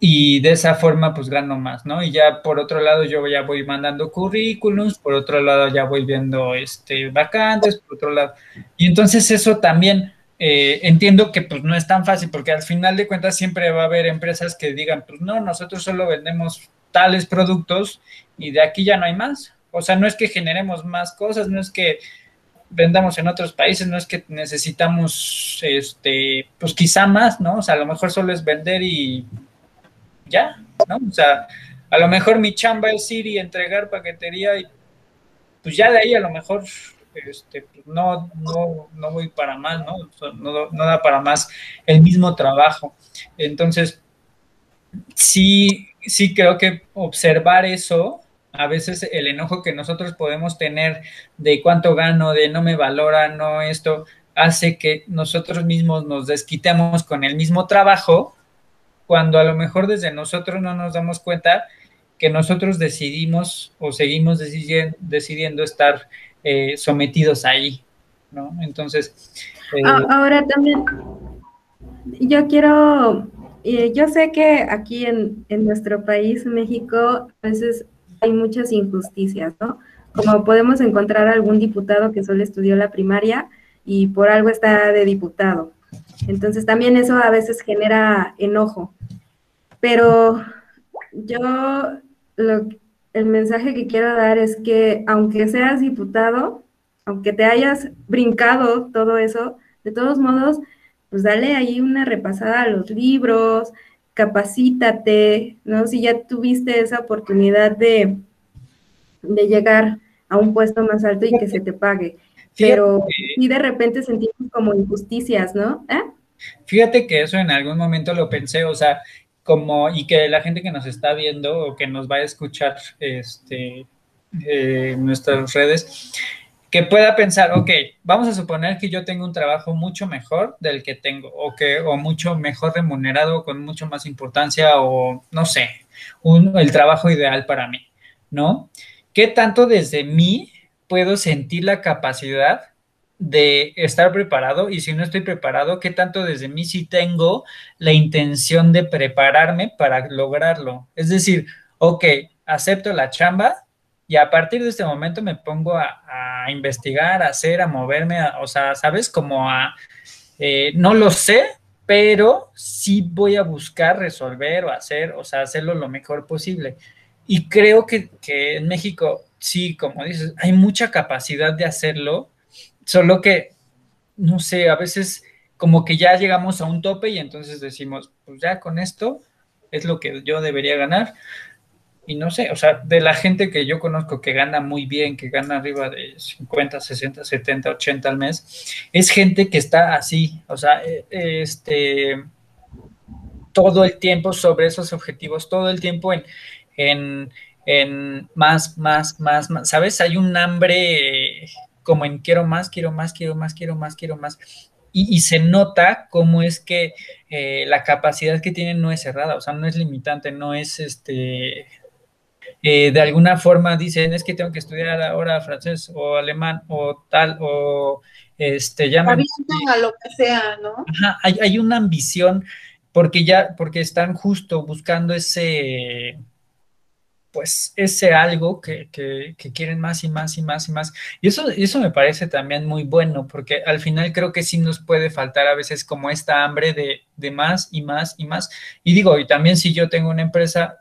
y de esa forma pues gano más, ¿no? Y ya por otro lado yo ya voy mandando currículums, por otro lado ya voy viendo este, vacantes, por otro lado. Y entonces eso también eh, entiendo que pues no es tan fácil porque al final de cuentas siempre va a haber empresas que digan, pues no, nosotros solo vendemos tales productos y de aquí ya no hay más. O sea, no es que generemos más cosas, no es que vendamos en otros países, no es que necesitamos, este, pues quizá más, ¿no? O sea, a lo mejor solo es vender y ya, ¿no? O sea, a lo mejor mi chamba es ir y entregar paquetería y pues ya de ahí a lo mejor este, pues no, no, no voy para más, ¿no? ¿no? No da para más el mismo trabajo. Entonces, sí, sí creo que observar eso a veces el enojo que nosotros podemos tener de cuánto gano, de no me valora, no esto, hace que nosotros mismos nos desquitemos con el mismo trabajo, cuando a lo mejor desde nosotros no nos damos cuenta que nosotros decidimos o seguimos decidiendo, estar eh, sometidos ahí, ¿no? Entonces... Eh, ahora también, yo quiero, yo sé que aquí en, en nuestro país, México, a veces hay muchas injusticias, ¿no? Como podemos encontrar algún diputado que solo estudió la primaria y por algo está de diputado. Entonces también eso a veces genera enojo. Pero yo el mensaje que quiero dar es que aunque seas diputado, aunque te hayas brincado todo eso, de todos modos, pues dale ahí una repasada a los libros, capacítate, ¿no? Si ya tuviste esa oportunidad de, de llegar a un puesto más alto y que se te pague. Pero si de repente sentimos como injusticias, ¿no? ¿Eh? Fíjate que eso en algún momento lo pensé, o sea, como, y que la gente que nos está viendo o que nos va a escuchar este, eh, nuestras redes, que pueda pensar, ok, vamos a suponer que yo tengo un trabajo mucho mejor del que tengo, o que, o mucho mejor remunerado, con mucho más importancia, o no sé, el trabajo ideal para mí, ¿no? ¿Qué tanto desde mí puedo sentir la capacidad de estar preparado? Y si no estoy preparado, ¿qué tanto desde mí sí tengo la intención de prepararme para lograrlo? Es decir, ok, acepto la chamba, y a partir de este momento me pongo a, investigar, a hacer, a moverme, o sea, ¿sabes? Como a, eh, no lo sé, pero sí voy a buscar resolver o hacer, o sea, hacerlo lo mejor posible. Y creo que, que en México, sí, como dices, hay mucha capacidad de hacerlo, solo que, no sé, a veces como que ya llegamos a un tope y entonces decimos, pues ya con esto es lo que yo debería ganar y no sé, o sea, de la gente que yo conozco que gana muy bien, que gana arriba de 50, 60, 70, 80 al mes, es gente que está así, o sea, eh, este, todo el tiempo sobre esos objetivos, todo el tiempo en, en, en más, más, más, más, ¿sabes? Hay un hambre como en quiero más, quiero más, quiero más, quiero más, quiero más. Y, se nota cómo es que eh, la capacidad que tienen no es cerrada, o sea, no es limitante, no es este eh, de alguna forma dicen es que tengo que estudiar ahora francés o alemán o tal o este ya a lo que sea, ¿no? Ajá, hay, hay, una ambición porque ya porque están justo buscando ese pues ese algo que, que, quieren más y más y más y más. Y eso, eso me parece también muy bueno, porque al final creo que sí nos puede faltar a veces como esta hambre de, de más y más y más. Y digo, y también si yo tengo una empresa,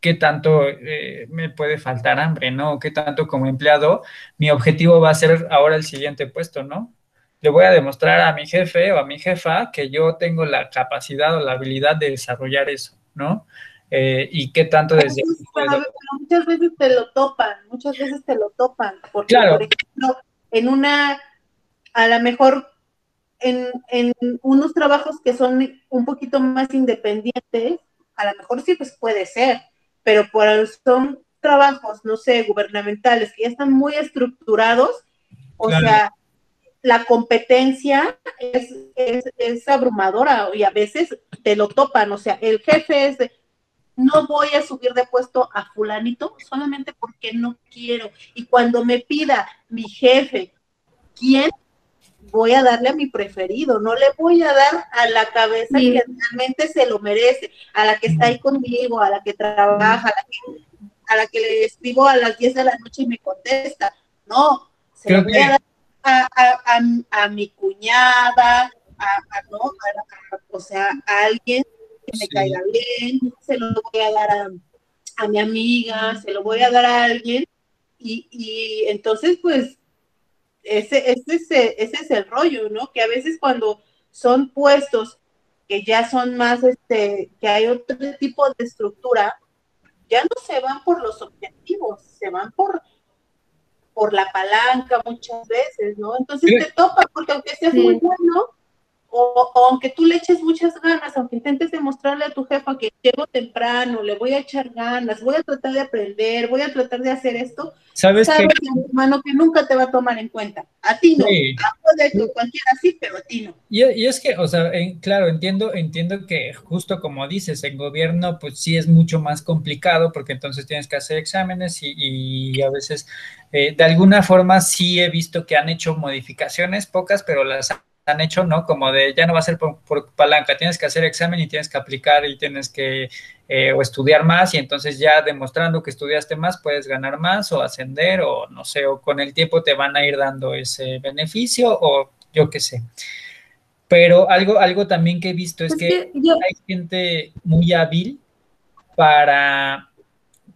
qué tanto eh, me puede faltar hambre, ¿no? ¿Qué tanto como empleado mi objetivo va a ser ahora el siguiente puesto, ¿no? Le voy a demostrar a mi jefe o a mi jefa que yo tengo la capacidad o la habilidad de desarrollar eso, ¿no? Eh, y qué tanto desde... muchas veces te lo topan, muchas veces te lo topan, porque por ejemplo, en una, a lo mejor en, en unos trabajos que son un poquito más independientes, a lo mejor sí pues puede ser, pero por, son trabajos, no sé, gubernamentales que ya están muy estructurados, o sea, la competencia es, es, abrumadora y a veces te lo topan, o sea, el jefe es de, no voy a subir de puesto a fulanito solamente porque no quiero. Y cuando me pida mi jefe, ¿quién voy a darle a mi preferido, no le voy a dar a la cabeza que realmente se lo merece, a la que está ahí conmigo, a la que trabaja, a la que, le escribo a las 10 de la noche y me contesta. No, se lo voy a dar a, mi cuñada, a, ¿no? o sea, a alguien que me caiga bien, se lo voy a dar a mi amiga, se lo voy a dar a alguien, y, y entonces, pues, ese, ese, ese es el rollo, ¿no? Que a veces cuando son puestos que ya son más, este, que hay otro tipo de estructura, ya no se van por los objetivos, se van por, por la palanca muchas veces, ¿no? Entonces te topa, porque aunque seas muy bueno, o, aunque tú le eches muchas ganas, aunque intentes demostrarle a tu jefa que llego temprano, le voy a echar ganas, voy a tratar de aprender, voy a tratar de hacer esto, sabes, sabes que, hermano que nunca te va a tomar en cuenta. A ti no, que cualquiera sí, pero a ti no. Y, es que, o sea, claro, entiendo, entiendo que justo como dices, en gobierno, pues sí es mucho más complicado porque entonces tienes que hacer exámenes y, a veces, eh, de alguna forma sí he visto que han hecho modificaciones, pocas, pero las han hecho, ¿no? Como de ya no va a ser por, palanca, tienes que hacer examen y tienes que aplicar y tienes que eh, o estudiar más y entonces ya demostrando que estudiaste más puedes ganar más o ascender o no sé, o con el tiempo te van a ir dando ese beneficio o yo qué sé. Pero algo, algo también que he visto es, que, hay gente muy hábil para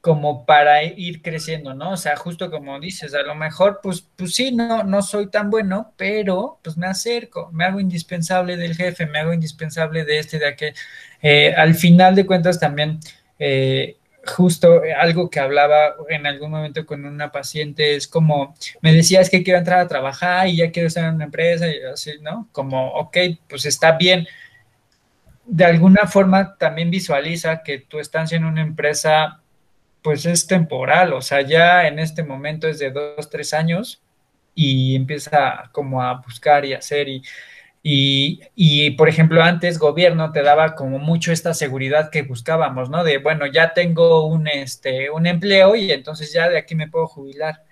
como para ir creciendo, ¿no? O sea, justo como dices, a lo mejor, pues, pues sí, no, no soy tan bueno, pero pues me acerco, me hago indispensable del jefe, me hago indispensable de este, de aquel. Eh, al final de cuentas también, eh, justo algo que hablaba en algún momento con una paciente es como, me decía, es que quiero entrar a trabajar y ya quiero estar en una empresa y así, ¿no? Como, ok, pues está bien. De alguna forma también visualiza que tu estancia en una empresa pues es temporal, o sea, ya en este momento es de dos, tres años y empieza como a buscar y hacer y, y, por ejemplo, antes gobierno te daba como mucho esta seguridad que buscábamos, ¿no? De, bueno, ya tengo un, este, un empleo y entonces ya de aquí me puedo jubilar.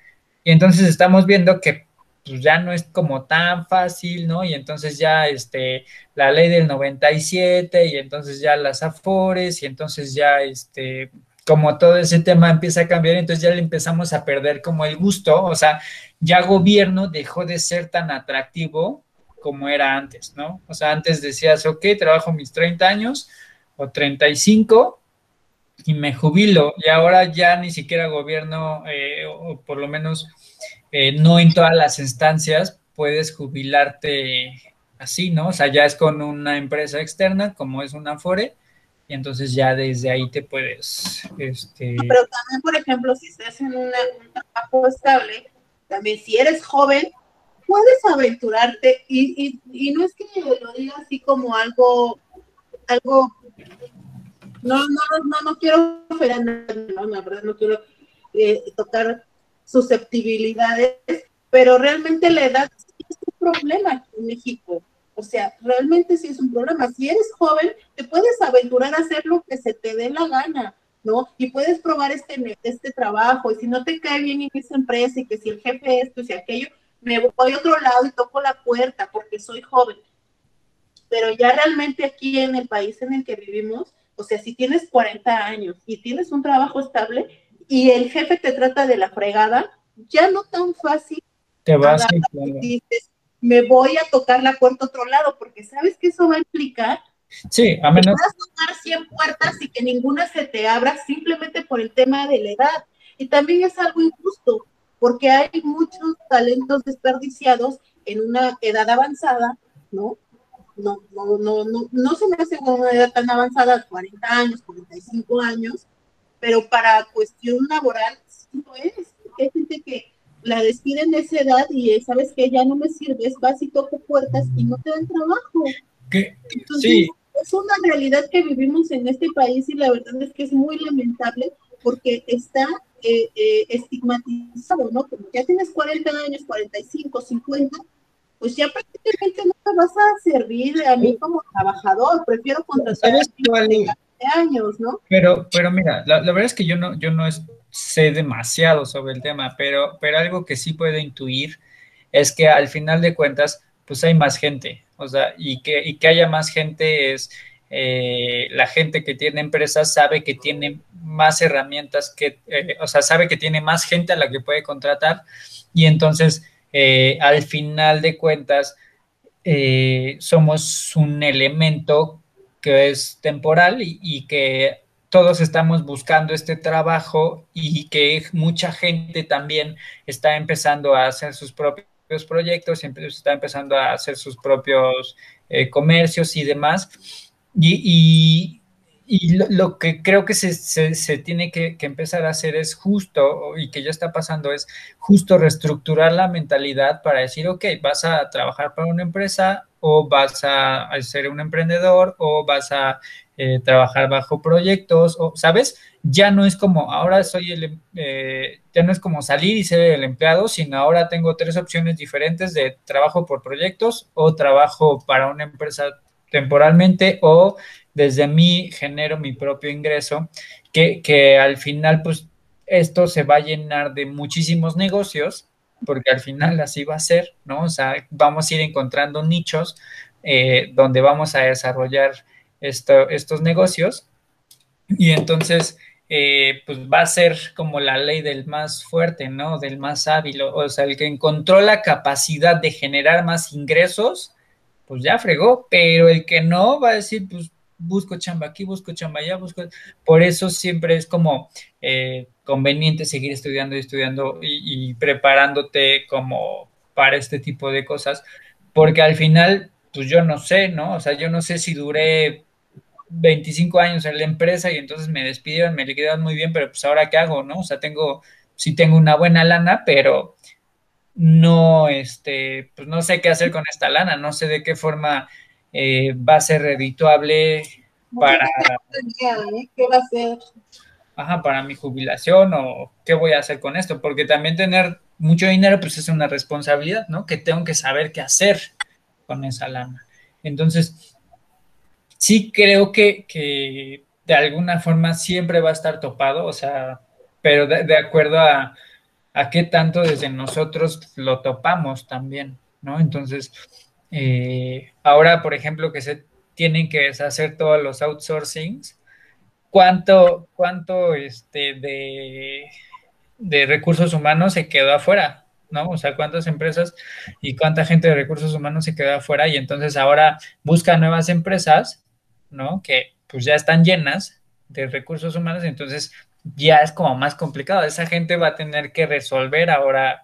Y entonces estamos viendo que pues ya no es como tan fácil, ¿no? Y entonces ya este, la ley del 97 y entonces ya las afores y entonces ya este, como todo ese tema empieza a cambiar, entonces ya le empezamos a perder como el gusto, o sea, ya gobierno dejó de ser tan atractivo como era antes, ¿no? O sea, antes decías, ok, trabajo mis 30 años o 35 y me jubilo, y ahora ya ni siquiera gobierno, eh, o por lo menos eh, no en todas las instancias, puedes jubilarte así, ¿no? O sea, ya es con una empresa externa, como es una FORE, y entonces ya desde ahí te puedes... Este... Pero también, por ejemplo, si estás en un trabajo estable, también si eres joven, puedes aventurarte y, y, no es que lo diga así como algo, algo, no, no, no, no quiero no, la verdad no quiero eh, tocar susceptibilidades, pero realmente la edad es un problema en México. O sea, realmente sí es un problema. Si eres joven, te puedes aventurar a hacer lo que se te dé la gana, ¿no? Y puedes probar este, este trabajo. Y si no te cae bien en esa empresa y que si el jefe esto y si aquello, me voy a otro lado y toco la puerta porque soy joven. Pero ya realmente aquí en el país en el que vivimos, o sea, si tienes 40 años y tienes un trabajo estable y el jefe te trata de la fregada, ya no tan fácil. Te vas a me voy a tocar la puerta a otro lado, porque sabes que eso va a implicar Sí, a menos. Que vas a tocar 100 puertas y que ninguna se te abra simplemente por el tema de la edad. Y también es algo injusto, porque hay muchos talentos desperdiciados en una edad avanzada, ¿no? No, no, no, no, no se me hace una edad tan avanzada, 40 años, 45 años, pero para cuestión laboral sí lo es. Hay gente que la despiden de esa edad y sabes que ya no me sirves, vas y toco puertas y no te dan trabajo. sí. Es una realidad que vivimos en este país y la verdad es que es muy lamentable porque está eh, eh, estigmatizado, ¿no? Como ya tienes 40 años, 45, 50, pues ya prácticamente no te vas a servir a mí como trabajador, prefiero contratar a años, ¿no? Pero, pero mira, la, la, verdad es que yo no, yo no es, sé demasiado sobre el tema, pero, pero algo que sí puedo intuir es que al final de cuentas, pues hay más gente, o sea, y que, y que haya más gente es, eh, la gente que tiene empresas sabe que tiene más herramientas que, eh, o sea, sabe que tiene más gente a la que puede contratar y entonces eh, al final de cuentas somos un elemento que es temporal y, y que todos estamos buscando este trabajo y que mucha gente también está empezando a hacer sus propios proyectos, está empezando a hacer sus propios eh, comercios y demás. Y, lo, que creo que se, tiene que, empezar a hacer es justo, y que ya está pasando, es justo reestructurar la mentalidad para decir, ok, vas a trabajar para una empresa o vas a ser un emprendedor o vas a eh, trabajar bajo proyectos, o, ¿sabes? Ya no es como, ahora soy el, em, eh, ya no es como salir y ser el empleado, sino ahora tengo tres opciones diferentes de trabajo por proyectos o trabajo para una empresa temporalmente o desde mí genero mi propio ingreso, que, que al final, pues, esto se va a llenar de muchísimos negocios, porque al final así va a ser, ¿no? O sea, vamos a ir encontrando nichos eh, donde vamos a desarrollar estos negocios. Y entonces, eh, pues va a ser como la ley del más fuerte, ¿no? Del más hábil, o, sea, el que encontró la capacidad de generar más ingresos, pues ya fregó, pero el que no va a decir, pues busco chamba aquí, busco chamba allá, busco... Por eso siempre es como eh, conveniente seguir estudiando y estudiando y, y preparándote como para este tipo de cosas, porque al final, pues yo no sé, ¿no? O sea, yo no sé si duré 25 años en la empresa y entonces me despidieron, me liquidaron muy bien, pero pues ahora qué hago, ¿no? O sea, tengo, sí tengo una buena lana, pero no, este, pues no sé qué hacer con esta lana, no sé de qué forma eh, va a ser redituable para... ¿Qué va a ser? Ajá, para mi jubilación o qué voy a hacer con esto, porque también tener mucho dinero pues es una responsabilidad, ¿no? Que tengo que saber qué hacer con esa lana. Entonces, sí creo que, de alguna forma siempre va a estar topado, o sea, pero de, acuerdo a, a, qué tanto desde nosotros lo topamos también, ¿no? Entonces, eh, ahora, por ejemplo, que se tienen que hacer todos los outsourcings, ¿cuánto, cuánto este, de, de recursos humanos se quedó afuera? ¿no? O sea, cuántas empresas y cuánta gente de recursos humanos se quedó afuera y entonces ahora busca nuevas empresas ¿no? Que pues ya están llenas de recursos humanos, entonces ya es como más complicado. Esa gente va a tener que resolver ahora,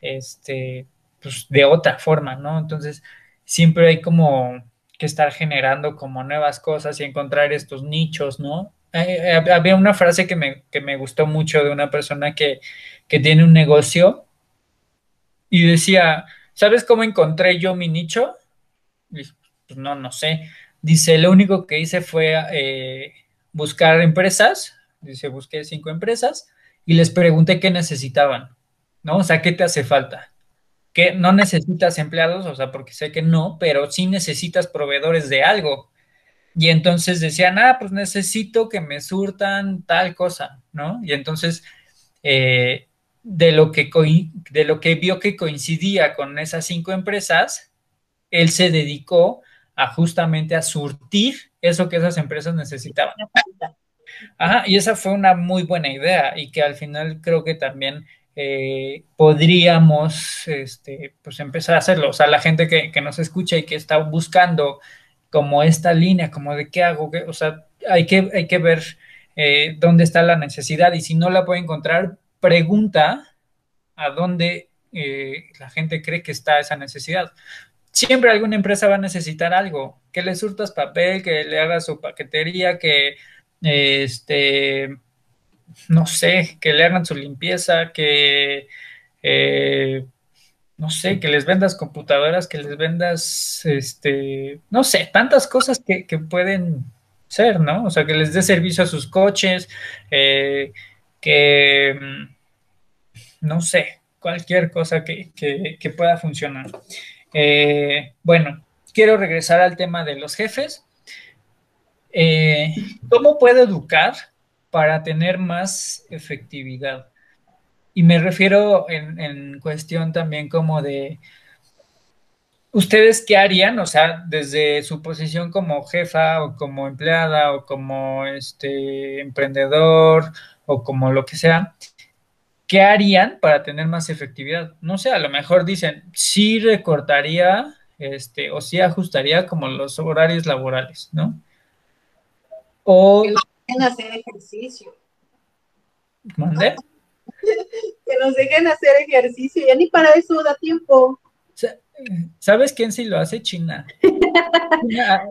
este, pues de otra forma, ¿no? Entonces, siempre hay como que estar generando como nuevas cosas y encontrar estos nichos, ¿no? Eh, eh, había una frase que me, que me, gustó mucho de una persona que, que tiene un negocio y decía, ¿sabes cómo encontré yo mi nicho? pues no, no sé. Dice, lo único que hice fue eh, buscar empresas, dice, busqué cinco empresas y les pregunté qué necesitaban, ¿no? O sea, ¿qué te hace falta? Que no necesitas empleados, o sea, porque sé que no, pero sí necesitas proveedores de algo. Y entonces decían, ah, pues necesito que me surtan tal cosa, ¿no? Y entonces, eh, de, lo que de lo que vio que coincidía con esas cinco empresas, él se dedicó justamente a surtir eso que esas empresas necesitaban. Ajá, y esa fue una muy buena idea y que al final creo que también eh, podríamos este, pues empezar a hacerlo. O sea, la gente que, nos escucha y que está buscando como esta línea, como de qué hago, o sea, hay que, hay que ver eh, dónde está la necesidad y si no la puede encontrar, pregunta a dónde eh, la gente cree que está esa necesidad siempre alguna empresa va a necesitar algo, que le surtas papel, que le hagas su paquetería, que este, no sé, que le hagan su limpieza, que eh, no sé, que les vendas computadoras, que les vendas, este, no sé, tantas cosas que, pueden ser, ¿no? O sea, que les dé servicio a sus coches, eh, que, mm, no sé, cualquier cosa que, que pueda funcionar. Eh, bueno, quiero regresar al tema de los jefes. Eh, ¿Cómo puedo educar para tener más efectividad? Y me refiero en, cuestión también como de, ¿ustedes qué harían? O sea, desde su posición como jefa o como empleada o como este emprendedor o como lo que sea, ¿qué harían para tener más efectividad? No sé, a lo mejor dicen, sí recortaría este, o sí ajustaría como los horarios laborales, ¿no? O dejen hacer ejercicio. ¿Mande? que nos dejen hacer ejercicio, ya ni para eso da tiempo. ¿Sabes quién sí lo hace? China.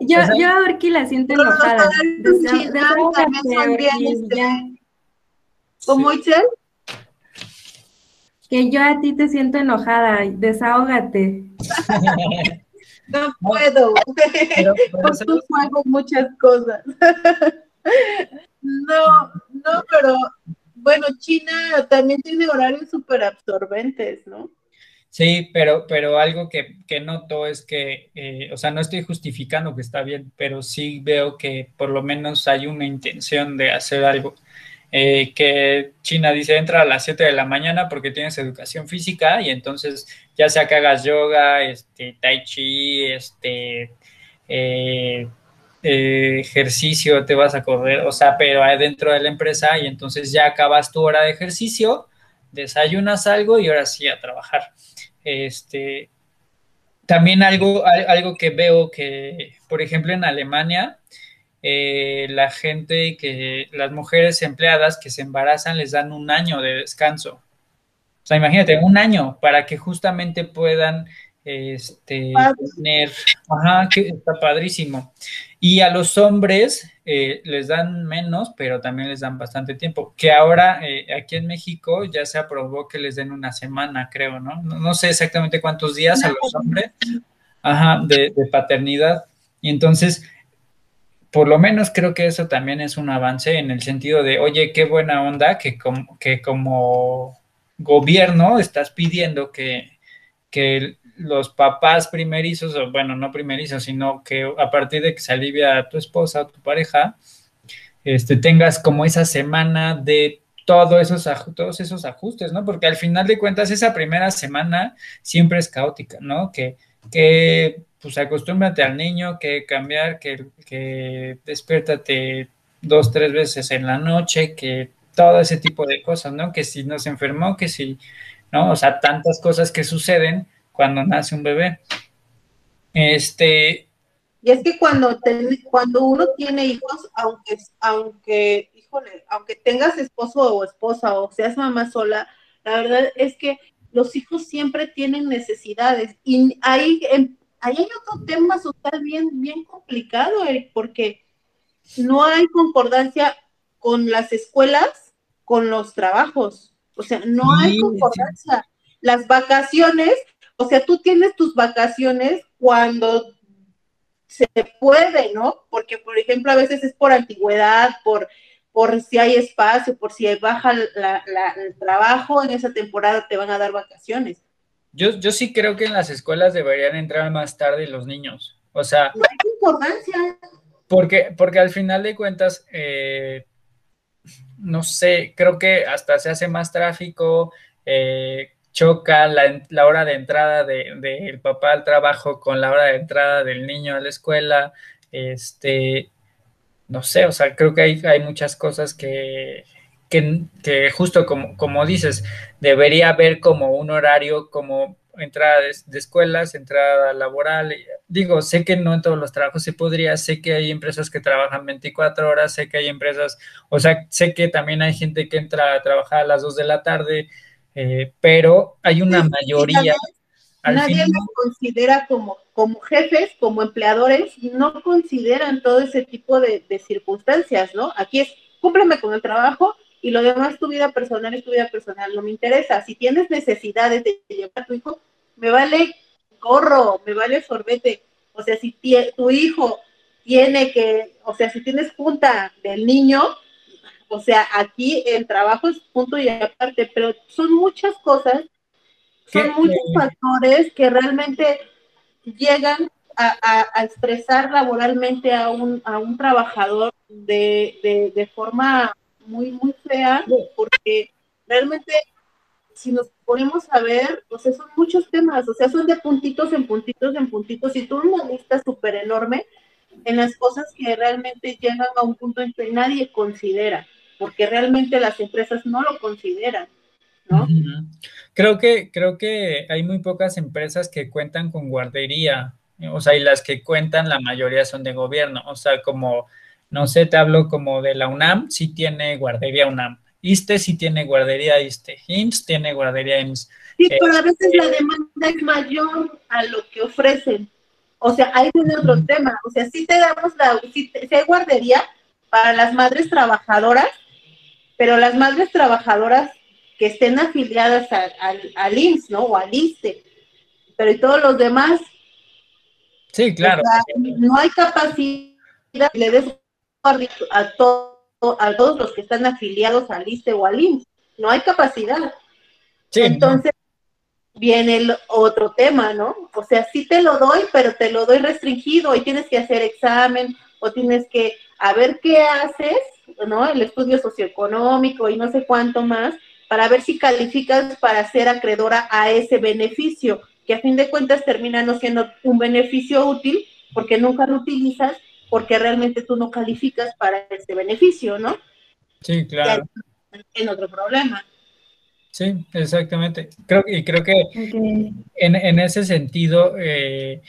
yo, yo a Orki la siento enojada. ¿Cómo, Itzel? Que yo a ti te siento enojada, desahógate. no puedo. Pero, pero muchas cosas. no, no, pero bueno, China también tiene horarios súper absorbentes, ¿no? Sí, pero, pero algo que, que noto es que, eh, o sea, no estoy justificando que está bien, pero sí veo que por lo menos hay una intención de hacer algo. Eh, que China dice entra a las 7 de la mañana porque tienes educación física y entonces ya sea que hagas yoga, este, tai chi, este, eh, ejercicio, te vas a correr, o sea, pero dentro de la empresa y entonces ya acabas tu hora de ejercicio, desayunas algo y ahora sí a trabajar. Este, también algo, algo que veo que, por ejemplo, en Alemania, eh, la gente que, las mujeres empleadas que se embarazan les dan un año de descanso. O sea, imagínate, un año para que justamente puedan este, tener, ajá, que está padrísimo. Y a los hombres eh, les dan menos, pero también les dan bastante tiempo. Que ahora eh, aquí en México ya se aprobó que les den una semana, creo, ¿no? No, sé exactamente cuántos días a los hombres ajá, de, paternidad. Y entonces, por lo menos creo que eso también es un avance en el sentido de, oye, qué buena onda que como, que como gobierno estás pidiendo que, que los papás primerizos, o bueno, no primerizos, sino que a partir de que se alivia a tu esposa o tu pareja, este, tengas como esa semana de todos esos, todos esos ajustes, ¿no? Porque al final de cuentas esa primera semana siempre es caótica, ¿no? Que, que pues acostúmbrate al niño, que cambiar, que, que despiértate dos, tres veces en la noche, que todo ese tipo de cosas, ¿no? Que si no se enfermó, que si, ¿no? O sea, tantas cosas que suceden cuando nace un bebé. Este. Y es que cuando, cuando uno tiene hijos, aunque, aunque, híjole, aunque tengas esposo o esposa o seas mamá sola, la verdad es que los hijos siempre tienen necesidades. Y ahí, ahí hay otro tema social bien, bien complicado, porque no hay concordancia con las escuelas, con los trabajos. O sea, no hay concordancia. Las vacaciones o sea, tú tienes tus vacaciones cuando se puede, ¿no? Porque, por ejemplo, a veces es por antigüedad, por, por si hay espacio, por si baja el trabajo, en esa temporada te van a dar vacaciones. Yo, yo sí creo que en las escuelas deberían entrar más tarde los niños. O sea. No hay importancia. Porque, porque al final de cuentas, eh, no sé, creo que hasta se hace más tráfico. Eh, choca la, hora de entrada del de, papá al trabajo con la hora de entrada del niño a la escuela, este, no sé, o sea, creo que hay, hay muchas cosas que, que, justo como, como dices, debería haber como un horario como entrada de, escuelas, entrada laboral. Digo, sé que no en todos los trabajos se podría, sé que hay empresas que trabajan 24 horas, sé que hay empresas, o sea, sé que también hay gente que entra a trabajar a las 2 de la tarde, eh, pero hay una mayoría. Nadie, los considera como, como jefes, como empleadores, no consideran todo ese tipo de, circunstancias, ¿no? Aquí es, cúmpleme con el trabajo y lo demás, tu vida personal es tu vida personal, no me interesa. Si tienes necesidades de llevar a tu hijo, me vale gorro, me vale sorbete. O sea, si tu hijo tiene que, o sea, si tienes junta del niño, o sea, aquí el trabajo es punto y aparte, pero son muchas cosas, son muchos factores que realmente llegan a, expresar laboralmente a un, a un trabajador de, de, forma muy, muy fea, porque realmente si nos ponemos a ver, o sea, son muchos temas, o sea, son de puntitos en puntitos en puntitos, y tú una lista súper enorme en las cosas que realmente llegan a un punto en que nadie considera porque realmente las empresas no lo consideran. ¿no? Creo que, creo que hay muy pocas empresas que cuentan con guardería, o sea, y las que cuentan, la mayoría son de gobierno, o sea, como No sé, te hablo como de la UNAM, sí tiene guardería UNAM. ISTE sí tiene guardería ISTE. IMSS tiene guardería IMSS. Sí, pero a veces la demanda es mayor a lo que ofrecen. O sea, ahí tiene otro tema. O sea, si te damos la, si, hay guardería para las madres trabajadoras, pero las madres trabajadoras que estén afiliadas al, al, IMSS, ¿no? O al ISTE. Pero y todos los demás. Sí, claro. no hay capacidad le des a, todo, a todos los que están afiliados al ISTE o al IMSS. No hay capacidad. Entonces, viene el otro tema, ¿no? O sea, sí te lo doy, pero te lo doy restringido y tienes que hacer examen o tienes que a ver qué haces, ¿no? El estudio socioeconómico y no sé cuánto más, para ver si calificas para ser acreedora a ese beneficio, que a fin de cuentas termina no siendo un beneficio útil porque nunca lo utilizas, porque realmente tú no calificas para ese beneficio, ¿no? Sí, claro. En otro problema. Sí, exactamente. Creo, y creo que en, ese sentido, eh,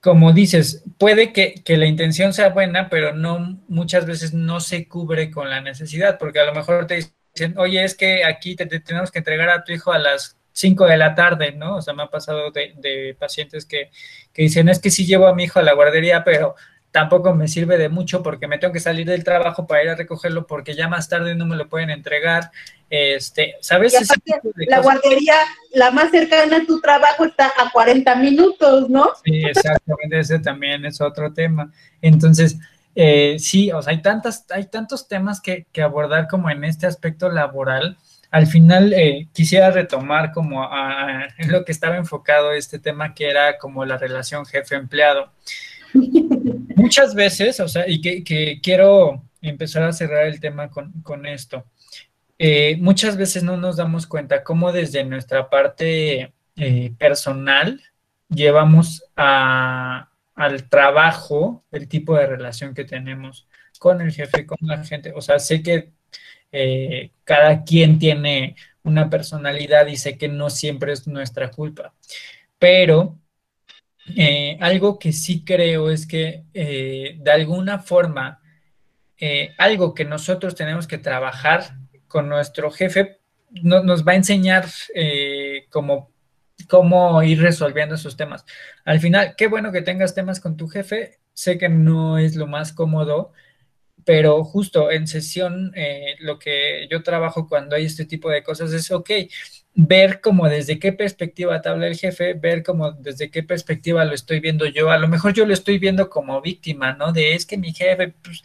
como dices, puede que, la intención sea buena, pero no muchas veces no se cubre con la necesidad, porque a lo mejor te dicen, oye, es que aquí te, tenemos que entregar a tu hijo a las 5 de la tarde, ¿no? O sea, me ha pasado de, de pacientes que, que, dicen, es que sí llevo a mi hijo a la guardería, pero tampoco me sirve de mucho porque me tengo que salir del trabajo para ir a recogerlo porque ya más tarde no me lo pueden entregar. Este, ¿sabes? la guardería, la más cercana a tu trabajo está a 40 minutos, ¿no? Sí, exactamente, ese también es otro tema. Entonces, eh, sí, o sea, hay tantas, hay tantos temas que, abordar como en este aspecto laboral. Al final eh, quisiera retomar como a, en lo que estaba enfocado este tema que era como la relación jefe-empleado. Muchas veces, o sea, y que, quiero empezar a cerrar el tema con, esto. Eh, muchas veces no nos damos cuenta cómo desde nuestra parte eh, personal llevamos al trabajo el tipo de relación que tenemos con el jefe, con la gente. O sea, sé que eh, cada quien tiene una personalidad y sé que no siempre es nuestra culpa, pero eh, algo que sí creo es que eh, de alguna forma, eh, algo que nosotros tenemos que trabajar con nuestro jefe nos va a enseñar cómo, cómo ir resolviendo esos temas. Al final, qué bueno que tengas temas con tu jefe. Sé que no es lo más cómodo, pero justo en sesión, lo que yo trabajo cuando hay este tipo de cosas es, ok, ver como desde qué perspectiva te habla el jefe, ver como desde qué perspectiva lo estoy viendo yo. A lo mejor yo lo estoy viendo como víctima, ¿no? De es que mi jefe, pues,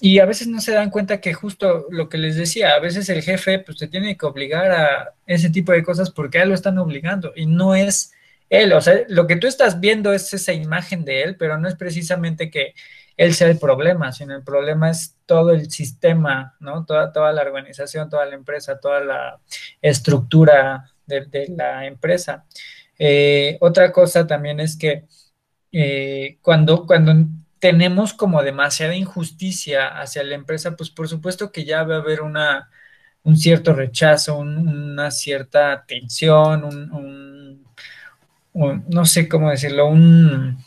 y a veces no se dan cuenta que justo lo que les decía, a veces el jefe, pues, te tiene que obligar a ese tipo de cosas porque a él lo están obligando y no es él. O sea, lo que tú estás viendo es esa imagen de él, pero no es precisamente que él sea el problema, sino el problema es todo el sistema, ¿no? Toda, toda la organización, toda la empresa, toda la estructura de, la empresa. Eh, otra cosa también es que eh, cuando, cuando tenemos como demasiada injusticia hacia la empresa, pues por supuesto que ya va a haber una, un cierto rechazo, una cierta tensión, un, no sé cómo decirlo, un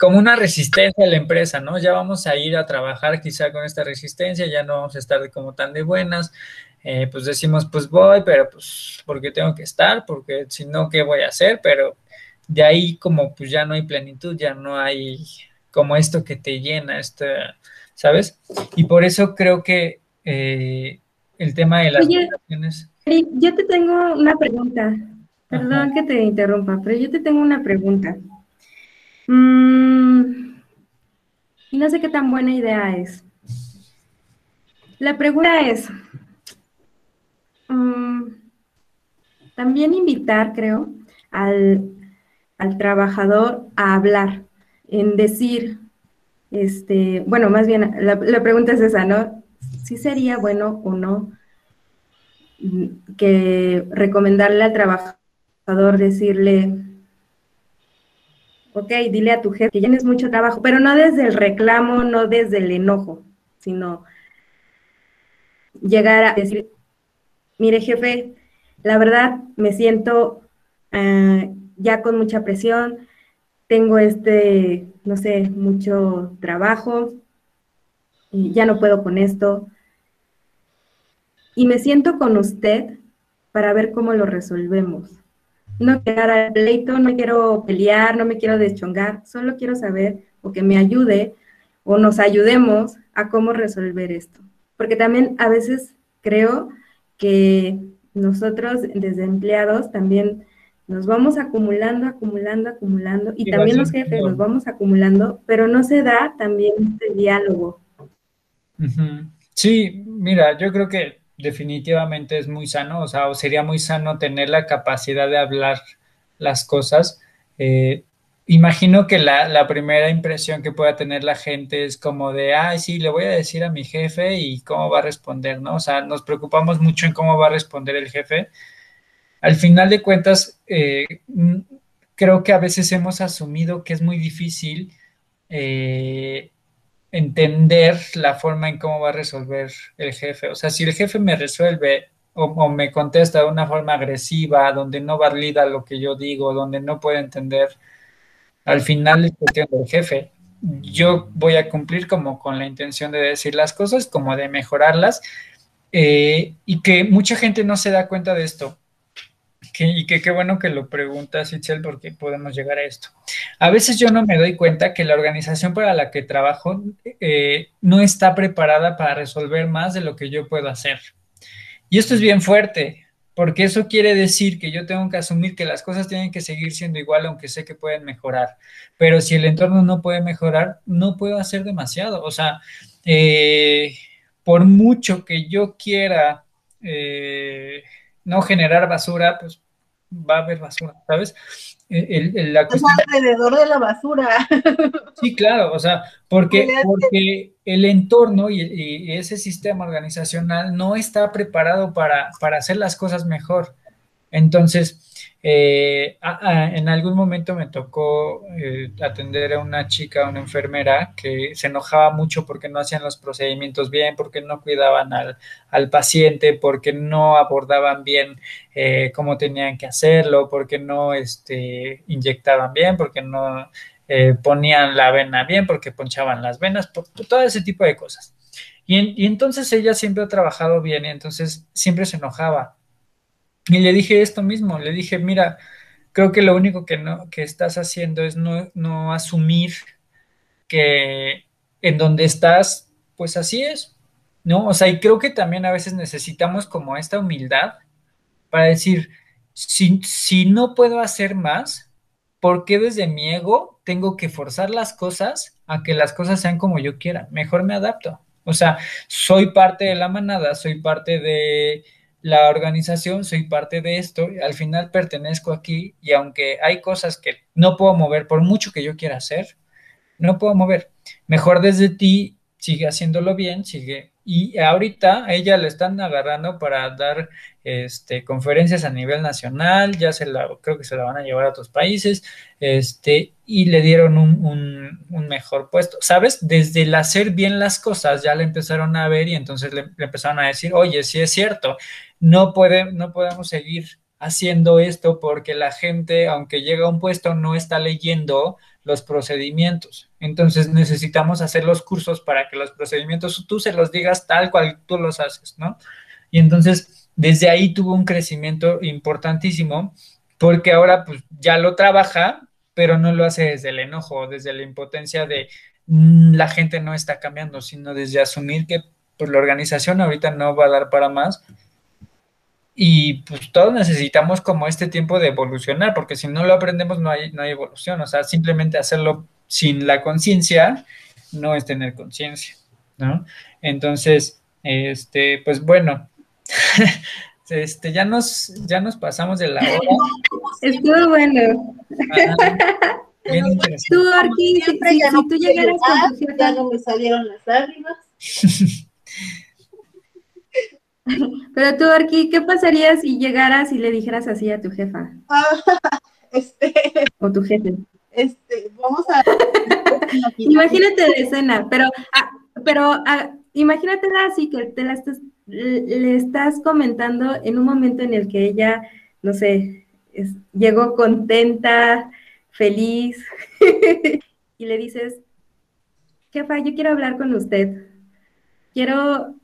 como una resistencia a la empresa, ¿no? Ya vamos a ir a trabajar quizá con esta resistencia, ya no vamos a estar como tan de buenas, eh, pues decimos, pues voy, pero pues porque tengo que estar, porque si no, ¿qué voy a hacer? Pero de ahí como pues ya no hay plenitud, ya no hay como esto que te llena, esto, ¿sabes? Y por eso creo que eh, el tema de las Oye, Yo te tengo una pregunta, perdón que te interrumpa, pero yo te tengo una pregunta. Mm, no sé qué tan buena idea es. La pregunta es, mm, también invitar, creo, al, trabajador a hablar, en decir, este, bueno, más bien, la, la pregunta es esa, ¿no? Si sería bueno o no mm, que recomendarle al trabajador decirle, ok, dile a tu jefe que ya tienes mucho trabajo, pero no desde el reclamo, no desde el enojo, sino llegar a decir, mire jefe, la verdad me siento ah, ya con mucha presión, tengo este, no sé, mucho trabajo, ya no puedo con esto. Y me siento con usted para ver cómo lo resolvemos. No quiero al pleito, no quiero pelear, no me quiero deschongar, solo quiero saber o que me ayude o nos ayudemos a cómo resolver esto. Porque también a veces creo que nosotros desde empleados también nos vamos acumulando, acumulando, acumulando, y, también los jefes nos vamos acumulando, pero no se da también este diálogo. Sí, mira, yo creo que definitivamente es muy sano, o sea, sería muy sano tener la capacidad de hablar las cosas. Eh, imagino que la, la, primera impresión que pueda tener la gente es como de, ay, sí, le voy a decir a mi jefe y cómo va a responder, ¿no? O sea, nos preocupamos mucho en cómo va a responder el jefe al final de cuentas, eh, creo que a veces hemos asumido que es muy difícil eh, entender la forma en cómo va a resolver el jefe. O sea, si el jefe me resuelve o, me contesta de una forma agresiva, donde no valida lo que yo digo, donde no puede entender, al final es cuestión del jefe. Yo voy a cumplir como con la intención de decir las cosas, como de mejorarlas, eh, y que mucha gente no se da cuenta de esto y que qué bueno que lo preguntas, Itzel, porque podemos llegar a esto. A veces yo no me doy cuenta que la organización para la que trabajo eh, no está preparada para resolver más de lo que yo puedo hacer. Y esto es bien fuerte, porque eso quiere decir que yo tengo que asumir que las cosas tienen que seguir siendo igual, aunque sé que pueden mejorar. Pero si el entorno no puede mejorar, no puedo hacer demasiado. O sea, eh, por mucho que yo quiera... Eh, no generar basura, pues va a haber basura, ¿sabes? El, la alrededor de la basura. Sí, claro, o sea, porque, porque el entorno y, ese sistema organizacional no está preparado para, para hacer las cosas mejor. Entonces, eh, en algún momento me tocó eh, atender a una chica, una enfermera, que se enojaba mucho porque no hacían los procedimientos bien, porque no cuidaban al, paciente, porque no abordaban bien eh, cómo tenían que hacerlo, porque no este, inyectaban bien, porque no ponían la vena bien, porque ponchaban las venas, todo ese tipo de cosas. Y, y entonces ella siempre ha trabajado bien y entonces siempre se enojaba y le dije esto mismo, le dije, mira, creo que lo único que, no, que estás haciendo es no, no asumir que en donde estás, pues así es, ¿no? O sea, y creo que también a veces necesitamos como esta humildad para decir, si, si no puedo hacer más, ¿por qué desde mi ego tengo que forzar las cosas a que las cosas sean como yo quiera? Mejor me adapto. O sea, soy parte de la manada, soy parte de la organización, soy parte de esto, al final pertenezco aquí y aunque hay cosas que no puedo mover por mucho que yo quiera hacer, no puedo mover. Mejor desde ti, sigue haciéndolo bien, sigue. Y ahorita ella le están agarrando para dar este, conferencias a nivel nacional, ya se la, creo que se la van a llevar a otros países, este, y le dieron un, mejor puesto. ¿Sabes? Desde el hacer bien las cosas ya le empezaron a ver y entonces le, le empezaron a decir, oye, sí es cierto, no, puede, no podemos seguir haciendo esto porque la gente, aunque llega a un puesto, no está leyendo los procedimientos. Entonces necesitamos hacer los cursos para que los procedimientos tú se los digas tal cual tú los haces, ¿no? Y entonces desde ahí tuvo un crecimiento importantísimo porque ahora pues ya lo trabaja, pero no lo hace desde el enojo, desde la impotencia de mm, la gente no está cambiando, sino desde asumir que pues la organización ahorita no va a dar para más y pues todos necesitamos como este tiempo de evolucionar, porque si no lo aprendemos no hay, no hay evolución, o sea, simplemente hacerlo sin la conciencia no es tener conciencia, ¿no? Entonces, este, pues bueno, este, ya nos, ya nos pasamos de la hora. Estuvo bueno. Tú, Arqui, si, tú llegaras con tu Ya no me salieron las lágrimas. Pero tú, Arqui, ¿qué pasaría si llegaras y le dijeras así a tu jefa? este, o tu jefe. Este, vamos a. imagínate la escena, pero, ah, pero ah, imagínatela así que te la estás, le estás comentando en un momento en el que ella, no sé, llegó contenta, feliz, y le dices, jefa, yo quiero hablar con usted. quiero,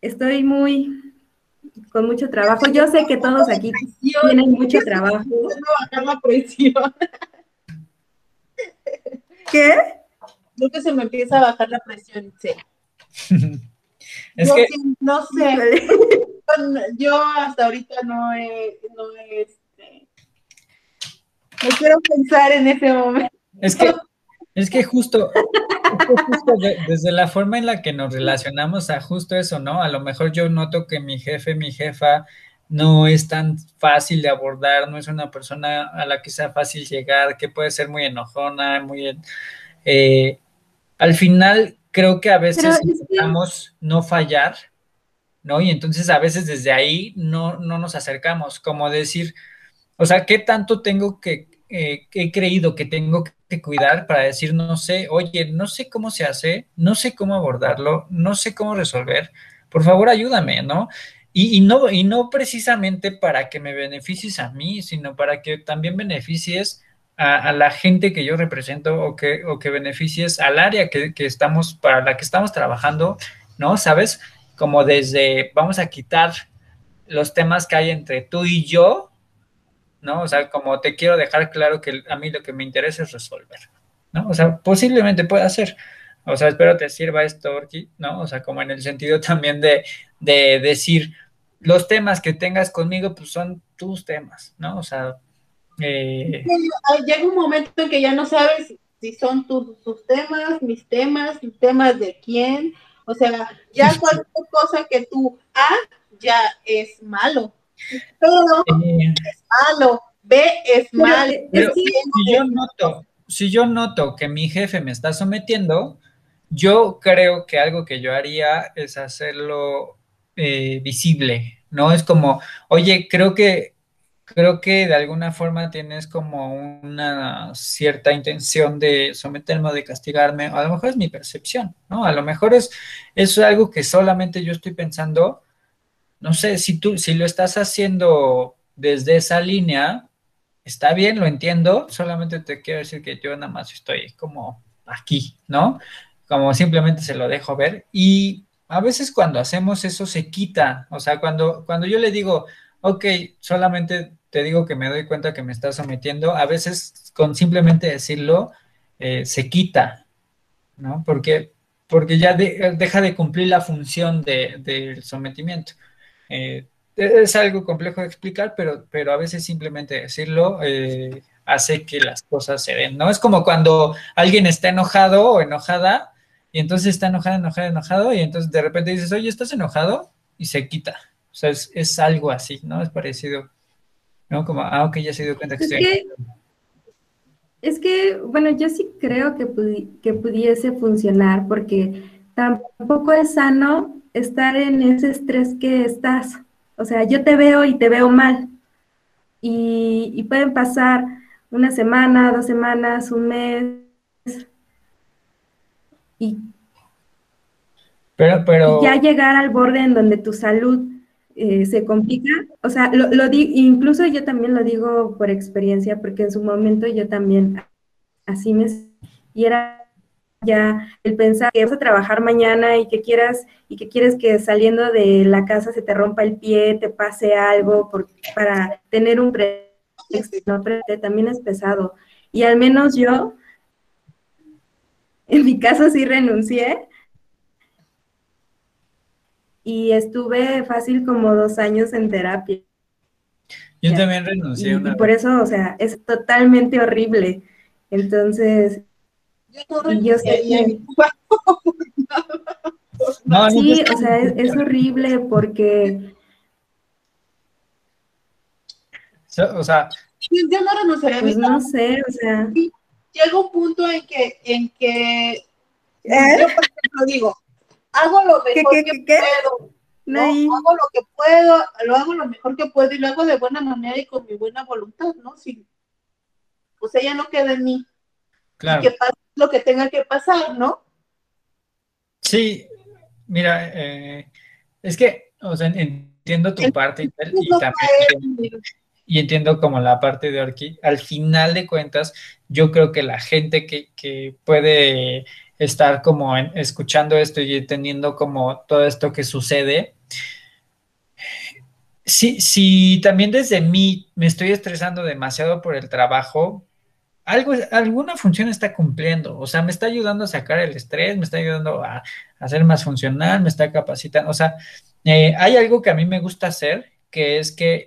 estoy muy con mucho trabajo. Yo sé que todos aquí tienen mucho trabajo. bajar la presión. ¿Qué? Creo que se me empieza a bajar la presión, sí. es yo que... sí, no sé. Yo hasta ahorita no he, no he, este, no quiero pensar en ese momento. Es que, es que justo, desde la forma en la que nos relacionamos a justo eso, ¿no? A lo mejor yo noto que mi jefe, mi jefa, no es tan fácil de abordar, no es una persona a la que sea fácil llegar, que puede ser muy enojona, muy... Eh, al final creo que a veces intentamos no fallar, ¿no? Y entonces a veces desde ahí no, no nos acercamos, como decir, o sea, ¿qué tanto tengo que, eh, he creído que tengo que cuidar para decir, no sé, oye, no sé cómo se hace, no sé cómo abordarlo, no sé cómo resolver, por favor ayúdame, ¿no? Y, no, y no precisamente para que me beneficies a mí, sino para que también beneficies a, la gente que yo represento o que, o que beneficies al área que, que, estamos, para la que estamos trabajando, ¿no? ¿Sabes? Como desde, vamos a quitar los temas que hay entre tú y yo, ¿no? O sea, como te quiero dejar claro que a mí lo que me interesa es resolver, ¿no? O sea, posiblemente pueda ser. O sea, espero te sirva esto, ¿no? O sea, como en el sentido también de, de decir, los temas que tengas conmigo, pues son tus temas, ¿no? O sea... Eh... Llega un momento en que ya no sabes si son tus, temas, mis temas, temas de quién. O sea, ya cualquier cosa que tú A ya es malo. Todo eh, es malo. B es malo. si yo noto, si yo noto que mi jefe me está sometiendo, yo creo que algo que yo haría es hacerlo eh, visible, ¿no? Es como, oye, creo que, creo que de alguna forma tienes como una cierta intención de someterme o de castigarme, a lo mejor es mi percepción, ¿no? A lo mejor es, es algo que solamente yo estoy pensando, no sé, si tú, si lo estás haciendo desde esa línea, está bien, lo entiendo, solamente te quiero decir que yo nada más estoy como aquí, ¿no? Como simplemente se lo dejo ver y a veces cuando hacemos eso se quita, o sea, cuando, cuando yo le digo, ok, solamente te digo que me doy cuenta que me estás sometiendo, a veces con simplemente decirlo eh, se quita, ¿no? Porque, porque ya deja de cumplir la función del sometimiento. Eh, es algo complejo de explicar, pero, pero a veces simplemente decirlo eh, hace que las cosas se den, ¿no? Es como cuando alguien está enojado o enojada y entonces está enojado, enojado, enojado, y entonces de repente dices, oye, ¿estás enojado? Y se quita. O sea, es, algo así, ¿no? Es parecido, ¿no? Como, ah, ok, ya se dio cuenta que es estoy que, Es que, bueno, yo sí creo que, que pudiese funcionar, porque tampoco es sano estar en ese estrés que estás. O sea, yo te veo y te veo mal. Y, y pueden pasar una semana, dos semanas, un mes, y, pero, pero... ya llegar al borde en donde tu salud eh, se complica, o sea, lo, lo incluso yo también lo digo por experiencia, porque en su momento yo también así me... Y era ya el pensar que vas a trabajar mañana y que quieras y que quieres que saliendo de la casa se te rompa el pie, te pase algo por, para tener un pretexto, también es pesado. Y al menos yo en mi caso sí renuncié y estuve fácil como dos años en terapia. Yo también renuncié. Y, por eso, o sea, es totalmente horrible. Entonces, yo, sé que... No, sí, o sea, es, horrible porque... O sea... Yo no renunciaría. Pues no sé, o sea llega un punto en que, en que ¿Eh? yo, por ejemplo, digo, hago lo mejor que puedo. ¿no? Hago lo que puedo, lo hago lo mejor que puedo y lo hago de buena manera y con mi buena voluntad, ¿no? Si, pues ella no queda en mí. Claro. que pase lo que tenga que pasar, ¿no? Sí, mira, eh, es que, o sea, entiendo tu parte y, y también y entiendo como la parte de Orki, al final de cuentas, yo creo que la gente que, puede estar como escuchando esto y entendiendo como todo esto que sucede. Si, si también desde mí me estoy estresando demasiado por el trabajo, algo, alguna función está cumpliendo, o sea, me está ayudando a sacar el estrés, me está ayudando a, a ser más funcional, me está capacitando, o sea, eh, hay algo que a mí me gusta hacer, que es que...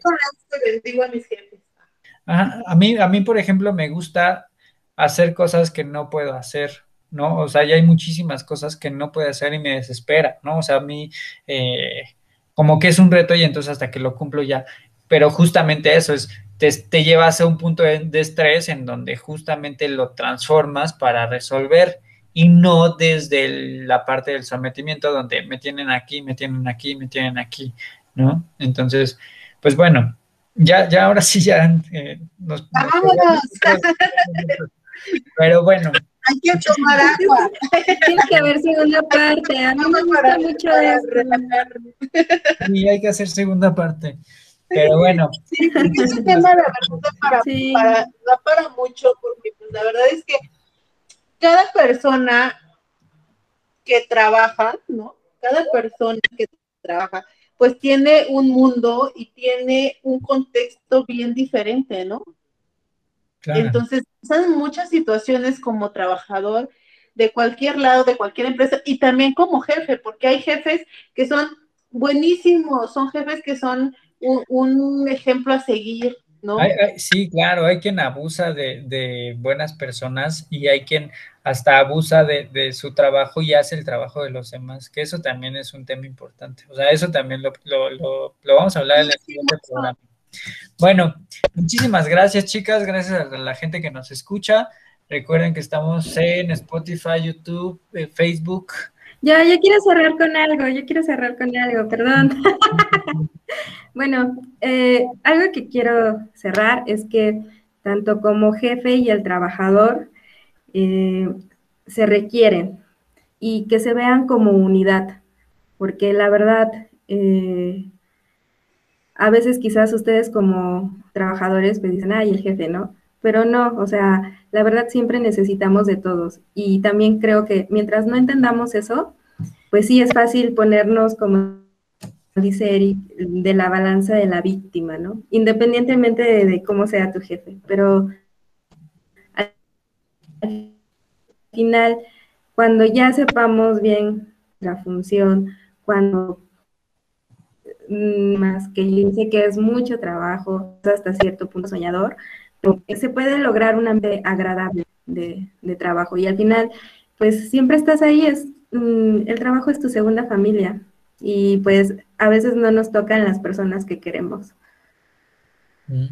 a mí, a mí, por ejemplo, me gusta hacer cosas que no puedo hacer, ¿no? O sea, ya hay muchísimas cosas que no puedo hacer y me desespera, ¿no? O sea, a mí eh, como que es un reto y entonces hasta que lo cumplo ya, pero justamente eso es, te, llevas a un punto de, estrés en donde justamente lo transformas para resolver y no desde la parte del sometimiento donde me tienen aquí, me tienen aquí, me tienen aquí, ¿no? Entonces, pues bueno, ya, ya ahora sí ya eh, nos, Pero bueno. Hay que tomar agua. Tiene que haber segunda parte. A mí me gusta mucho eso. Sí, hay que hacer segunda parte. Pero bueno. Sí, ese tema, la verdad, para, para, da para mucho, porque pues, la verdad es que cada persona que trabaja, ¿no? Cada persona que trabaja, pues tiene un mundo y tiene un contexto bien diferente, ¿no? Entonces, son muchas situaciones como trabajador de cualquier lado, de cualquier empresa y también como jefe, porque hay jefes que son buenísimos, son jefes que son un, ejemplo a seguir, ¿no? sí, claro, hay quien abusa de, buenas personas y hay quien hasta abusa de, su trabajo y hace el trabajo de los demás, que eso también es un tema importante. O sea, eso también lo, lo, lo vamos a hablar en el siguiente programa. Bueno, muchísimas gracias, chicas. Gracias a la gente que nos escucha. Recuerden que estamos en Spotify, YouTube, eh, Facebook. Ya, yo quiero cerrar con algo, yo quiero cerrar con algo, perdón. bueno, eh, algo que quiero cerrar es que tanto como jefe y el trabajador eh, se requieren y que se vean como unidad, porque la verdad, a veces quizás ustedes como trabajadores me dicen, ay, el jefe, ¿no? Pero no, o sea, la verdad siempre necesitamos de todos. Y también creo que mientras no entendamos eso, pues sí es fácil ponernos, como dice Eric, de la balanza de la víctima, ¿no? Independientemente de, cómo sea tu jefe. Pero al final, cuando ya sepamos bien la función, cuando Mm, más que yo sé que es mucho trabajo, hasta cierto punto soñador, pero que se puede lograr un ambiente agradable de, trabajo. Y al final, pues siempre estás ahí, es, mm, el trabajo es tu segunda familia y pues a veces no nos tocan las personas que queremos. Mm.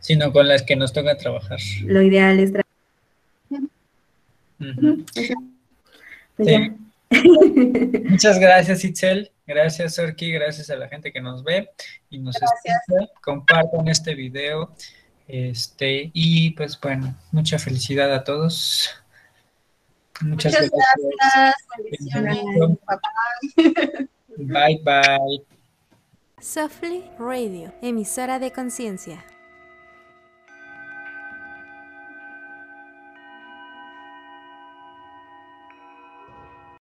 Sino con las que nos toca trabajar. Lo ideal es trabajar. Muchas gracias, Itzel. Gracias, Orki. Gracias a la gente que nos ve y nos escucha. Compartan este video. Este, y pues bueno, mucha felicidad a todos. Muchas, gracias. Bye bye. Softly Radio, emisora de conciencia.